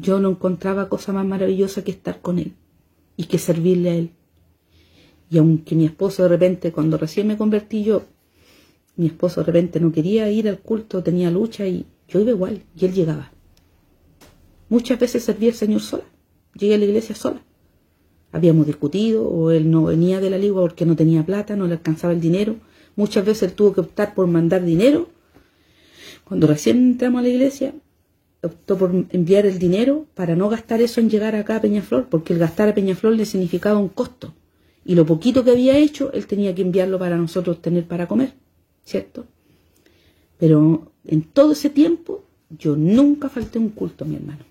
Yo no encontraba cosa más maravillosa que estar con Él y que servirle a Él. Y aunque mi esposo de repente, cuando recién me convertí yo, mi esposo de repente no quería ir al culto, tenía lucha y yo iba igual y él llegaba. Muchas veces servía al Señor sola, llegué a la iglesia sola. Habíamos discutido o él no venía de la ligua porque no tenía plata, no le alcanzaba el dinero. Muchas veces él tuvo que optar por mandar dinero. Cuando recién entramos a la iglesia, optó por enviar el dinero para no gastar eso en llegar acá a Peñaflor, porque el gastar a Peñaflor le significaba un costo. Y lo poquito que había hecho, él tenía que enviarlo para nosotros tener para comer, ¿cierto? Pero en todo ese tiempo, yo nunca falté un culto, mi hermano.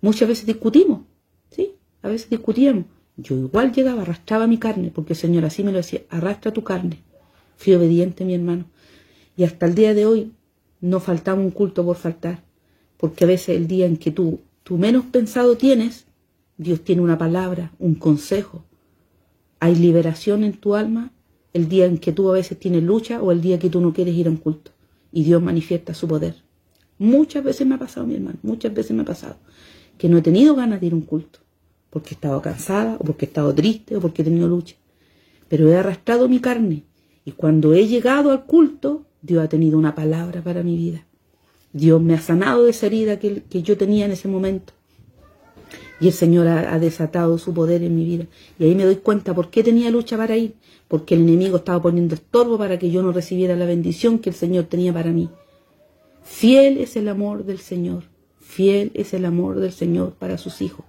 Muchas veces discutimos, ¿sí? A veces discutíamos. Yo igual llegaba, arrastraba mi carne, porque el Señor así me lo decía, arrastra tu carne. Fui obediente, mi hermano. Y hasta el día de hoy no faltaba un culto por faltar, porque a veces el día en que tú, tú menos pensado tienes, Dios tiene una palabra, un consejo. Hay liberación en tu alma el día en que tú a veces tienes lucha o el día que tú no quieres ir a un culto. Y Dios manifiesta su poder. Muchas veces me ha pasado, mi hermano, muchas veces me ha pasado que no he tenido ganas de ir a un culto, porque he estado cansada, o porque he estado triste, o porque he tenido lucha. Pero he arrastrado mi carne, y cuando he llegado al culto, Dios ha tenido una palabra para mi vida. Dios me ha sanado de esa herida que, yo tenía en ese momento. Y el Señor ha, desatado su poder en mi vida. Y ahí me doy cuenta por qué tenía lucha para ir. Porque el enemigo estaba poniendo estorbo para que yo no recibiera la bendición que el Señor tenía para mí. Fiel es el amor del Señor. Fiel es el amor del Señor para sus hijos.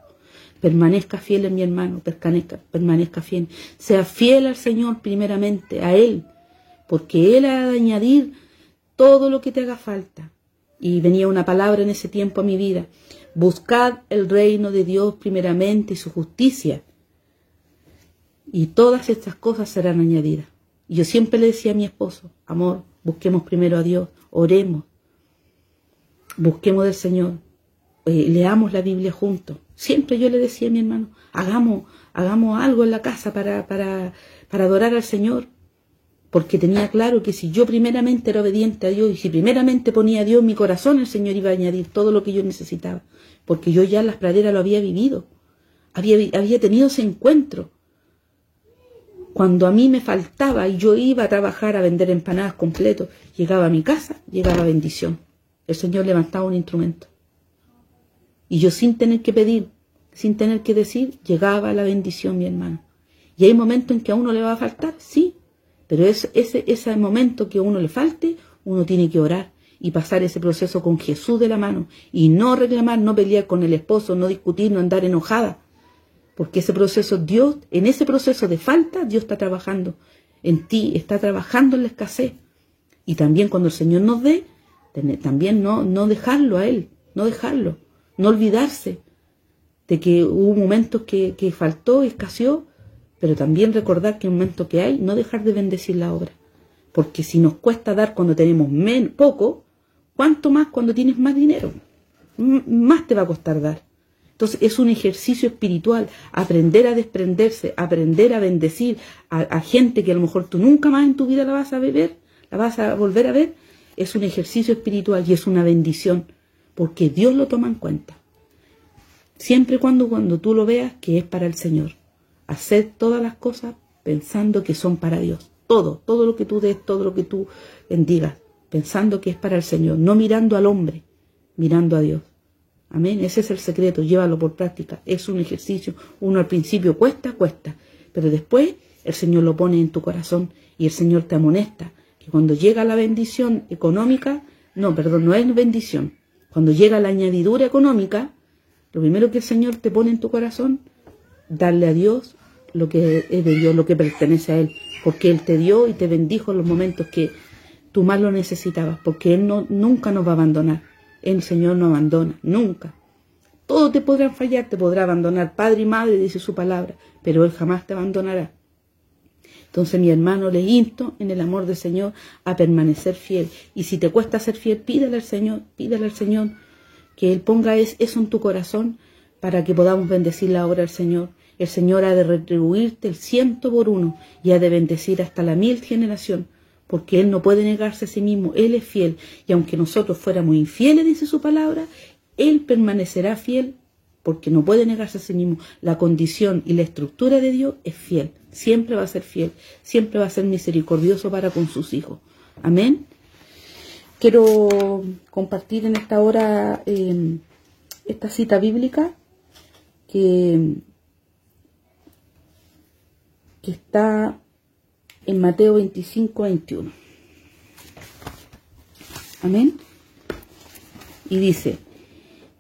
Permanezca fiel en mi hermano, permanezca, permanezca fiel. Sea fiel al Señor primeramente, a Él, porque Él ha de añadir todo lo que te haga falta. Y venía una palabra en ese tiempo a mi vida. Buscad el reino de Dios primeramente y su justicia. Y todas estas cosas serán añadidas. Y yo siempre le decía a mi esposo, amor, busquemos primero a Dios, oremos, busquemos del Señor, eh, leamos la Biblia juntos. Siempre yo le decía a mi hermano, hagamos, hagamos algo en la casa para, para, para adorar al Señor porque tenía claro que si yo primeramente era obediente a Dios y si primeramente ponía a Dios en mi corazón, el Señor iba a añadir todo lo que yo necesitaba, porque yo ya en las praderas lo había vivido, había, había tenido ese encuentro. Cuando a mí me faltaba y yo iba a trabajar a vender empanadas completo, llegaba a mi casa, llegaba bendición. El Señor levantaba un instrumento. Y yo sin tener que pedir, sin tener que decir, llegaba la bendición, mi hermano. Y hay momentos en que a uno le va a faltar, sí, pero es, ese, ese momento que a uno le falte, uno tiene que orar y pasar ese proceso con Jesús de la mano y no reclamar, no pelear con el esposo, no discutir, no andar enojada. Porque ese proceso, Dios, en ese proceso de falta, Dios está trabajando en ti, está trabajando en la escasez. Y también cuando el Señor nos dé, también no, no dejarlo a Él, no dejarlo, no olvidarse de que hubo momentos que, que faltó, escaseó, pero también recordar que en el momento que hay, no dejar de bendecir la obra. Porque si nos cuesta dar cuando tenemos poco, ¿cuánto más cuando tienes más dinero? más te va a costar dar. Entonces es un ejercicio espiritual, aprender a desprenderse, aprender a bendecir a, gente que a lo mejor tú nunca más en tu vida la vas a ver, la vas a volver a ver, es un ejercicio espiritual y es una bendición, porque Dios lo toma en cuenta. Siempre cuando, cuando tú lo veas que es para el Señor. Hacer todas las cosas pensando que son para Dios. Todo, todo lo que tú des, todo lo que tú bendigas, pensando que es para el Señor, no mirando al hombre, mirando a Dios. Amén. Ese es el secreto, llévalo por práctica. Es un ejercicio. Uno al principio cuesta, cuesta, pero después el Señor lo pone en tu corazón y el Señor te amonesta que cuando llega la bendición económica, no, perdón, no es bendición. Cuando llega la añadidura económica, lo primero que el Señor te pone en tu corazón, darle a Dios lo que es de Dios, lo que pertenece a Él, porque Él te dio y te bendijo en los momentos que tú más lo necesitabas, porque Él no, nunca nos va a abandonar. El Señor no abandona, nunca. Todo te podrá fallar, te podrá abandonar padre y madre, dice su palabra, pero Él jamás te abandonará. Entonces, mi hermano, le insto en el amor del Señor a permanecer fiel. Y si te cuesta ser fiel, pídale al Señor, pídale al Señor que Él ponga eso en tu corazón para que podamos bendecir la obra del Señor. El Señor ha de retribuirte el ciento por uno y ha de bendecir hasta la mil generación, porque Él no puede negarse a sí mismo, Él es fiel. Y aunque nosotros fuéramos infieles, dice su palabra, Él permanecerá fiel porque no puede negarse a sí mismo. La condición y la estructura de Dios es fiel siempre va a ser fiel, siempre va a ser misericordioso para con sus hijos. Amén. Quiero compartir en esta hora em, esta cita bíblica que, que está en Mateo 25, 21. Amén. Y dice,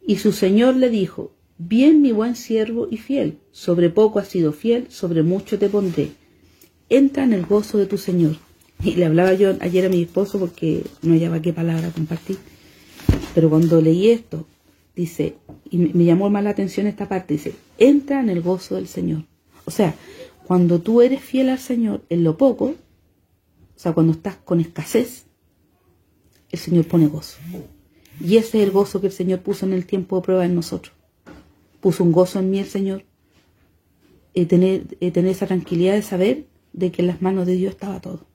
y su Señor le dijo, Bien, mi buen siervo y fiel, sobre poco has sido fiel, sobre mucho te pondré. Entra en el gozo de tu Señor. Y le hablaba yo ayer a mi esposo porque no hallaba qué palabra compartir. Pero cuando leí esto, dice, y me llamó más la atención esta parte, dice, entra en el gozo del Señor. O sea, cuando tú eres fiel al Señor en lo poco, o sea, cuando estás con escasez, el Señor pone gozo. Y ese es el gozo que el Señor puso en el tiempo de prueba en nosotros puso un gozo en mí el Señor, y tener, tener esa tranquilidad de saber de que en las manos de Dios estaba todo.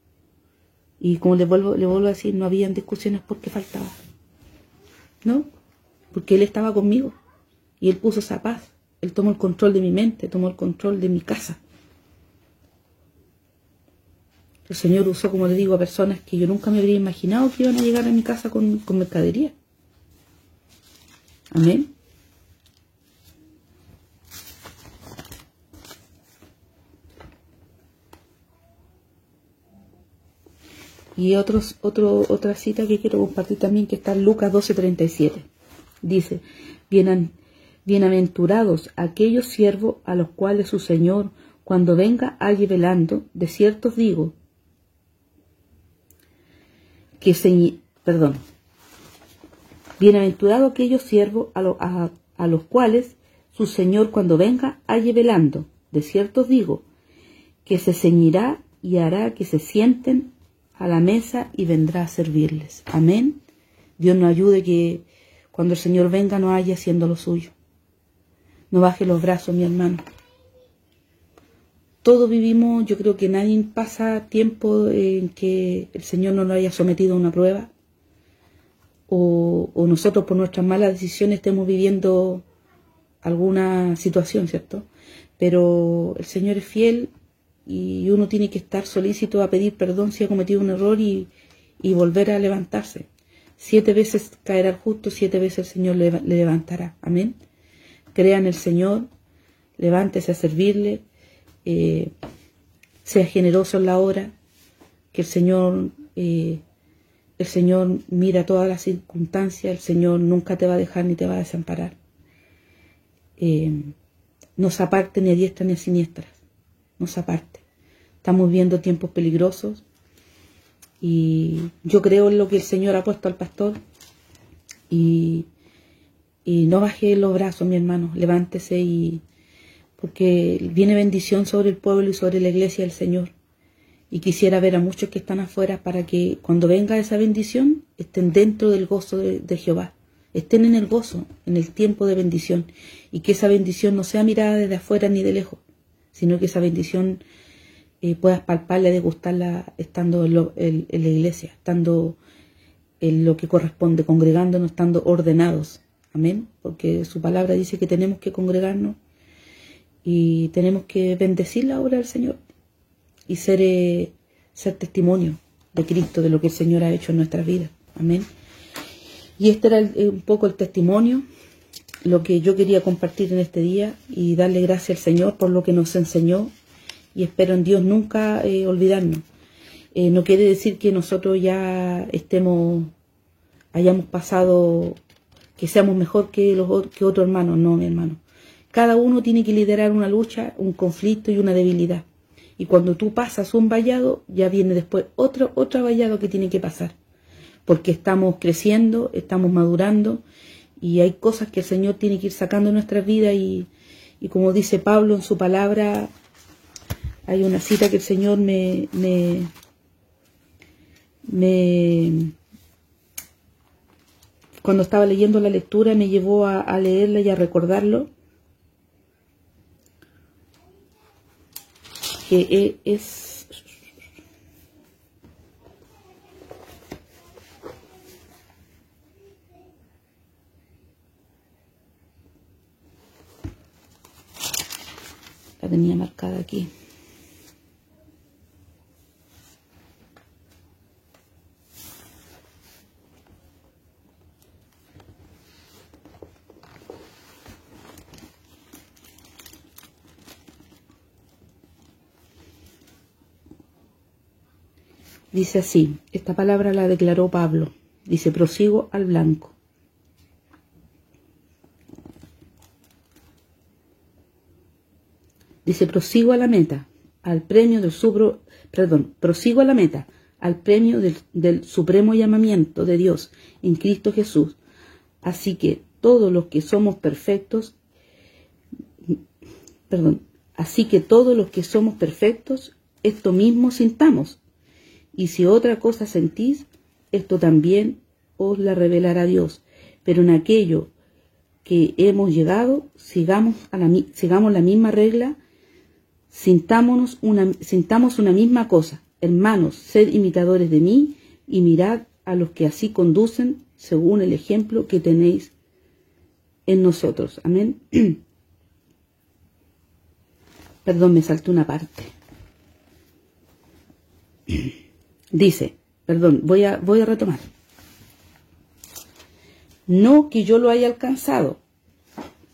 Y como le vuelvo, le vuelvo a decir, no habían discusiones porque faltaba. ¿No? Porque Él estaba conmigo. Y Él puso esa paz. Él tomó el control de mi mente, tomó el control de mi casa. El Señor usó, como le digo, a personas que yo nunca me habría imaginado que iban a llegar a mi casa con, mercadería. Amén. Y otros, otro, otra cita que quiero compartir también, que está en Lucas 12:37. Dice, bienaventurados aquellos siervos a los cuales su Señor, cuando venga, halle velando, de cierto digo, que perdón, bienaventurados aquellos siervos a, a los cuales su Señor, cuando venga, halle velando, de cierto digo, que se ceñirá y hará que se sienten a la mesa y vendrá a servirles. Amén. Dios nos ayude que cuando el Señor venga no haya haciendo lo suyo. No baje los brazos, mi hermano. Todos vivimos, yo creo que nadie pasa tiempo en que el Señor no lo haya sometido a una prueba o, nosotros por nuestras malas decisiones estemos viviendo alguna situación, ¿cierto? Pero el Señor es fiel y uno tiene que estar solícito a pedir perdón si ha cometido un error y, volver a levantarse. Siete veces caerá el justo, siete veces el Señor le, levantará. Amén. Crea en el Señor, levántese a servirle, eh, sea generoso en la obra, que el Señor, eh, el Señor mira todas las circunstancias, el Señor nunca te va a dejar ni te va a desamparar. Eh, no se aparte ni a diestra ni a siniestra nos aparte. Estamos viendo tiempos peligrosos y yo creo en lo que el Señor ha puesto al pastor y, y no baje los brazos, mi hermano, levántese y porque viene bendición sobre el pueblo y sobre la iglesia del Señor. Y quisiera ver a muchos que están afuera para que cuando venga esa bendición estén dentro del gozo de, Jehová, estén en el gozo, en el tiempo de bendición, y que esa bendición no sea mirada desde afuera ni de lejos, sino que esa bendición eh, puedas palparla, degustarla estando en, la iglesia, estando en lo que corresponde, congregándonos, estando ordenados. Amén. Porque su palabra dice que tenemos que congregarnos y tenemos que bendecir la obra del Señor y ser, eh, ser testimonio de Cristo, de lo que el Señor ha hecho en nuestras vidas. Amén. Y este era eh, un poco el testimonio lo que yo quería compartir en este día y darle gracias al Señor por lo que nos enseñó y espero en Dios nunca eh, olvidarnos. Eh, no quiere decir que nosotros ya estemos hayamos pasado, que seamos mejor que, los, que otro hermano, no, mi hermano. Cada uno tiene que liderar una lucha, un conflicto y una debilidad. Y cuando tú pasas un vallado, ya viene después otro, otro vallado que tiene que pasar. Porque estamos creciendo, estamos madurando y hay cosas que el Señor tiene que ir sacando en nuestras vidas y, como dice Pablo en su palabra, hay una cita que el Señor me, me, me cuando estaba leyendo la lectura me llevó a, a leerla y a recordarlo. Que e, es la tenía marcada aquí. Dice así, esta palabra la declaró Pablo. Dice, prosigo al blanco. Dice, prosigo a la meta, al premio del subro, perdón, prosigo a la meta, al premio del, del supremo llamamiento de Dios en Cristo Jesús. Así que todos los que somos perfectos, perdón, así que todos los que somos perfectos, esto mismo sintamos y si otra cosa sentís, esto también os la revelará Dios. Pero en aquello que hemos llegado, sigamos, a la, misma regla, sintámonos una, sintamos una misma cosa. Hermanos, sed imitadores de mí y mirad a los que así conducen según el ejemplo que tenéis en nosotros. Amén. Perdón, me saltó una parte. Dice, perdón, voy a, voy a retomar. No que yo lo haya alcanzado,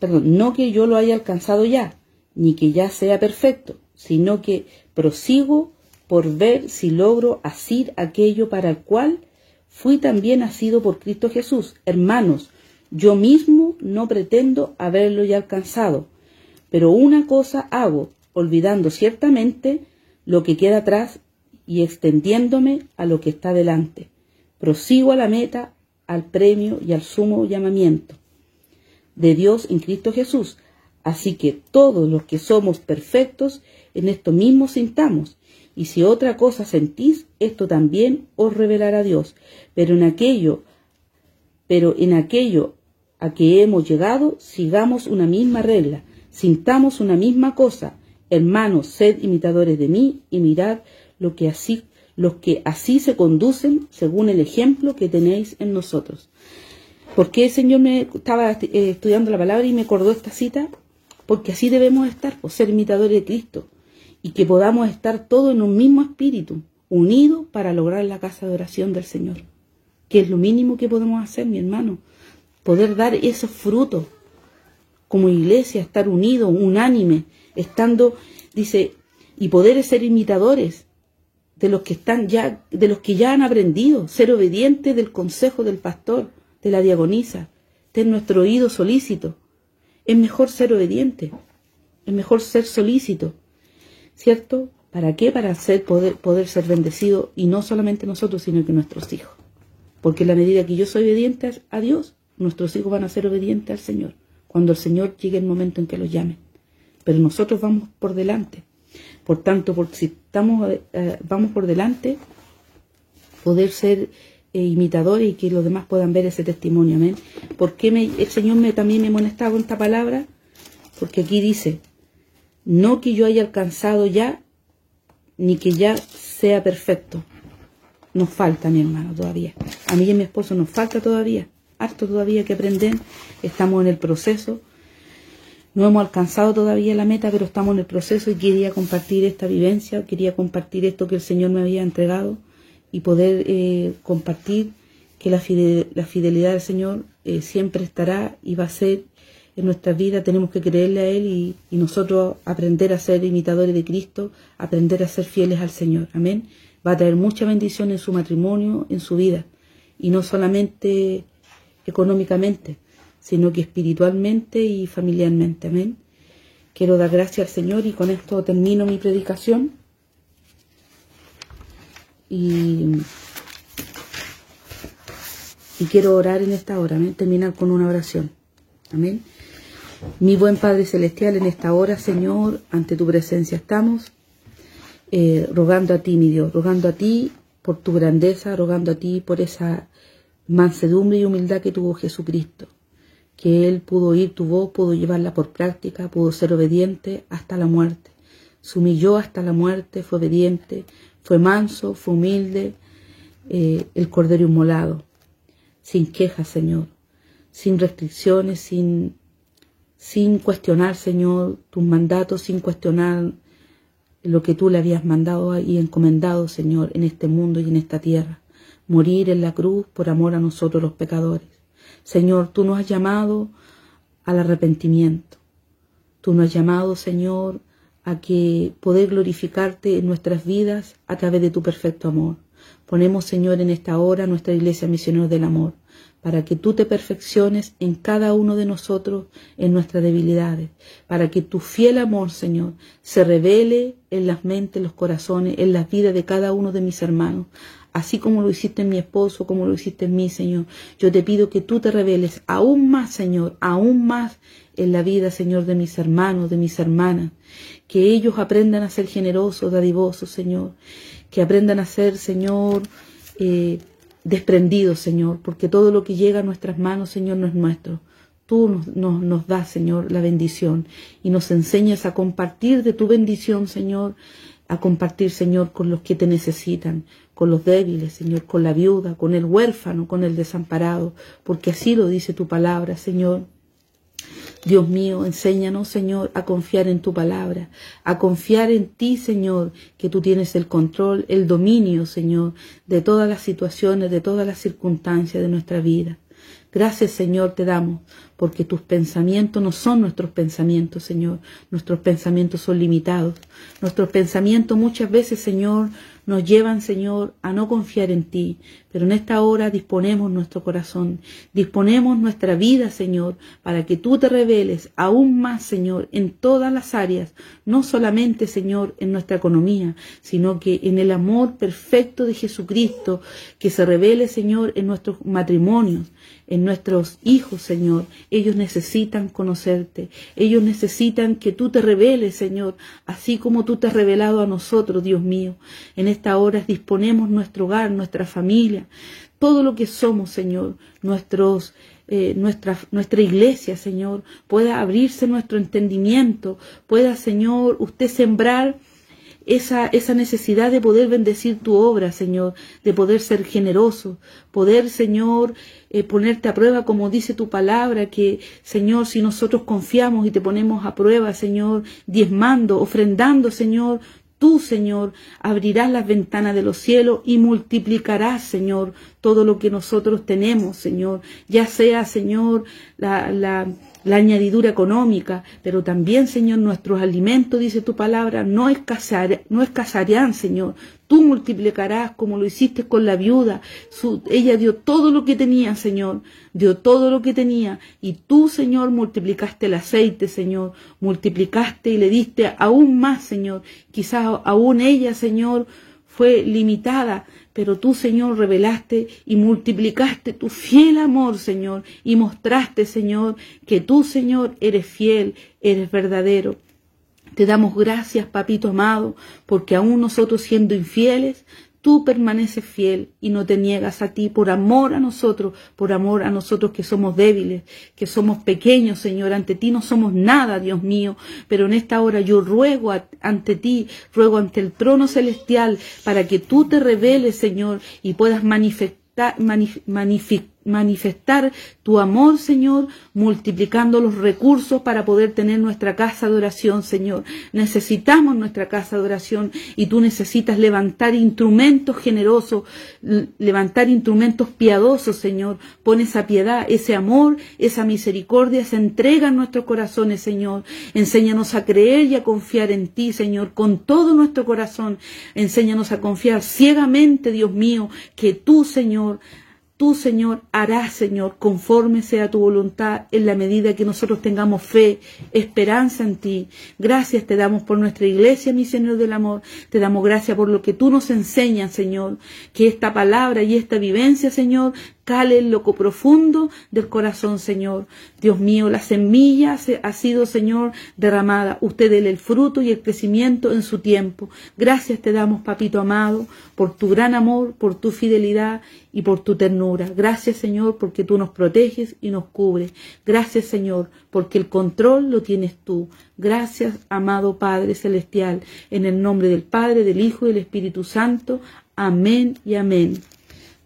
perdón, no que yo lo haya alcanzado ya, ni que ya sea perfecto, sino que prosigo por ver si logro asir aquello para el cual fui también nacido por Cristo Jesús. Hermanos, yo mismo no pretendo haberlo ya alcanzado, pero una cosa hago, olvidando ciertamente lo que queda atrás y extendiéndome a lo que está delante. Prosigo a la meta, al premio y al sumo llamamiento de Dios en Cristo Jesús. Así que todos los que somos perfectos, en esto mismo sintamos. Y si otra cosa sentís, esto también os revelará Dios. Pero en aquello, pero en aquello a que hemos llegado, sigamos una misma regla, sintamos una misma cosa. Hermanos, sed imitadores de mí y mirad lo que así, los que así se conducen según el ejemplo que tenéis en nosotros. ¿Por qué el Señor me estaba eh, estudiando la palabra y me acordó esta cita? Porque así debemos estar, por ser imitadores de Cristo, y que podamos estar todos en un mismo espíritu, unidos para lograr la casa de oración del Señor, que es lo mínimo que podemos hacer, mi hermano, poder dar esos frutos como iglesia, estar unidos, unánime, estando, dice, y poder ser imitadores de los que están ya, de los que ya han aprendido, ser obedientes del consejo del pastor, de la diagonisa, ten nuestro oído solícito. Es mejor ser obediente, es mejor ser solícito, ¿cierto? ¿Para qué? Para ser, poder, poder ser bendecido y no solamente nosotros, sino que nuestros hijos. Porque en la medida que yo soy obediente a Dios, nuestros hijos van a ser obedientes al Señor, cuando el Señor llegue el momento en que los llame. Pero nosotros vamos por delante. Por tanto, porque si estamos, eh, vamos por delante, poder ser eh, imitadores y que los demás puedan ver ese testimonio. Amén. ¿Por qué el Señor me, también me molestaba con esta palabra? Porque aquí dice, no que yo haya alcanzado ya, ni que ya sea perfecto. Nos falta, mi hermano, todavía. A mí y a mi esposo nos falta todavía, harto todavía que aprender. Estamos en el proceso no hemos alcanzado todavía la meta, pero estamos en el proceso y quería compartir esta vivencia, quería compartir esto que el Señor me había entregado y poder eh, compartir que la, fidelidad del Señor eh, siempre estará y va a ser en nuestra vida. Tenemos que creerle a Él y, y, nosotros aprender a ser imitadores de Cristo, aprender a ser fieles al Señor. Amén. Va a traer mucha bendición en su matrimonio, en su vida y no solamente económicamente, sino que espiritualmente y familiarmente. Amén. Quiero dar gracias al Señor y con esto termino mi predicación. Y, y quiero orar en esta hora, amén, terminar con una oración. Amén. Mi buen Padre Celestial, en esta hora, Señor, ante tu presencia estamos, eh, rogando a ti, mi Dios, rogando a ti por tu grandeza, rogando a ti por esa mansedumbre y humildad que tuvo Jesucristo que él pudo oír tu voz, pudo llevarla por práctica, pudo ser obediente hasta la muerte. Se humilló hasta la muerte, fue obediente, fue manso, fue humilde, eh, el cordero inmolado, sin quejas, Señor, sin restricciones, sin, sin cuestionar, Señor, tus mandatos, sin cuestionar lo que tú le habías mandado y encomendado, Señor, en este mundo y en esta tierra. Morir en la cruz por amor a nosotros los pecadores. Señor, tú nos has llamado al arrepentimiento. Tú nos has llamado, Señor, a que poder glorificarte en nuestras vidas a través de tu perfecto amor. Ponemos, Señor, en esta hora nuestra iglesia misionera del amor, para que tú te perfecciones en cada uno de nosotros, en nuestras debilidades, para que tu fiel amor, Señor, se revele en las mentes, los corazones, en las vidas de cada uno de mis hermanos, así como lo hiciste en mi esposo, como lo hiciste en mí, Señor. Yo te pido que tú te reveles aún más, Señor, aún más en la vida, Señor, de mis hermanos, de mis hermanas. Que ellos aprendan a ser generosos, dadivosos, Señor. Que aprendan a ser, Señor, eh, desprendidos, Señor, porque todo lo que llega a nuestras manos, Señor, no es nuestro. Tú nos, das, Señor, la bendición y nos enseñas a compartir de tu bendición, Señor, a compartir, Señor, con los que te necesitan, con los débiles, Señor, con la viuda, con el huérfano, con el desamparado, porque así lo dice tu palabra, Señor. Dios mío, enséñanos, Señor, a confiar en tu palabra, a confiar en ti, Señor, que tú tienes el control, el dominio, Señor, de todas las situaciones, de todas las circunstancias de nuestra vida. Gracias, Señor, te damos, porque tus pensamientos no son nuestros pensamientos, Señor. Nuestros pensamientos son limitados. Nuestros pensamientos muchas veces, Señor, nos llevan, Señor, a no confiar en ti. Pero en esta hora disponemos nuestro corazón, disponemos nuestra vida, Señor, para que tú te reveles aún más, Señor, en todas las áreas, no solamente, Señor, en nuestra economía, sino que en el amor perfecto de Jesucristo, que se revele, Señor, en nuestros matrimonios, en nuestros hijos, Señor. Ellos necesitan conocerte. Ellos necesitan que tú te reveles, Señor, así como tú te has revelado a nosotros, Dios mío. En esta hora disponemos nuestro hogar, nuestra familia, todo lo que somos, Señor, nuestros eh, nuestra, nuestra iglesia, Señor, pueda abrirse nuestro entendimiento, pueda, Señor, usted sembrar esa, esa necesidad de poder bendecir tu obra, Señor, de poder ser generoso, poder, Señor, eh, ponerte a prueba como dice tu palabra, que, Señor, si nosotros confiamos y te ponemos a prueba, Señor, diezmando, ofrendando, Señor, tú, Señor, abrirás las ventanas de los cielos y multiplicarás, Señor, todo lo que nosotros tenemos, Señor, ya sea, Señor, la, la la añadidura económica, pero también, Señor, nuestros alimentos, dice tu palabra, no, escasear, no Señor. Tú multiplicarás como lo hiciste con la viuda. ella dio todo lo que tenía, Señor, dio todo lo que tenía. Y tú, Señor, multiplicaste el aceite, Señor, multiplicaste y le diste aún más, Señor. Quizás aún ella, Señor, fue limitada, pero tú, Señor, revelaste y multiplicaste tu fiel amor, Señor, y mostraste, Señor, que tú, Señor, eres fiel, eres verdadero. Te damos gracias, papito amado, porque aún nosotros siendo infieles, tú permaneces fiel y no te niegas a ti por amor a nosotros, por amor a nosotros que somos débiles, que somos pequeños, Señor. Ante ti no somos nada, Dios mío, pero en esta hora yo ruego ante ti, ruego ante el trono celestial para que tú te reveles, Señor, y puedas manifestar, manifestar tu amor, Señor, multiplicando los recursos para poder tener nuestra casa de oración, Señor. Necesitamos nuestra casa de oración y tú necesitas levantar instrumentos generosos, levantar instrumentos piadosos, Señor. Pon esa piedad, ese amor, esa misericordia, esa entrega en nuestros corazones, Señor. Enséñanos a creer y a confiar en ti, Señor, con todo nuestro corazón. Enséñanos a confiar ciegamente, Dios mío, que tú, Señor, tú, Señor, harás, Señor, conforme sea tu voluntad, en la medida que nosotros tengamos fe, esperanza en ti. Gracias te damos por nuestra iglesia, mi Señor del amor. Te damos gracias por lo que tú nos enseñas, Señor. Que esta palabra y esta vivencia, Señor, cale el loco profundo del corazón, Señor. Dios mío, la semilla ha sido, Señor, derramada. Usted dele el fruto y el crecimiento en su tiempo. Gracias te damos, papito amado, por tu gran amor, por tu fidelidad y por tu ternura. Gracias, Señor, porque tú nos proteges y nos cubres. Gracias, Señor, porque el control lo tienes tú. Gracias, amado Padre Celestial, en el nombre del Padre, del Hijo y del Espíritu Santo. Amén y amén.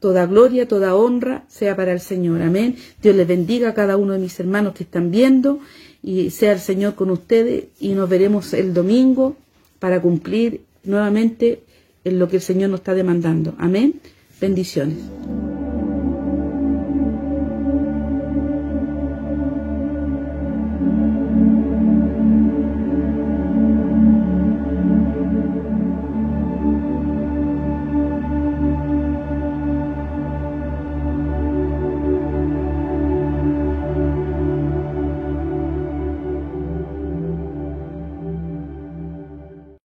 Toda gloria, toda honra sea para el Señor. Amén. Dios les bendiga a cada uno de mis hermanos que están viendo y sea el Señor con ustedes y nos veremos el domingo para cumplir nuevamente en lo que el Señor nos está demandando. Amén. Bendiciones.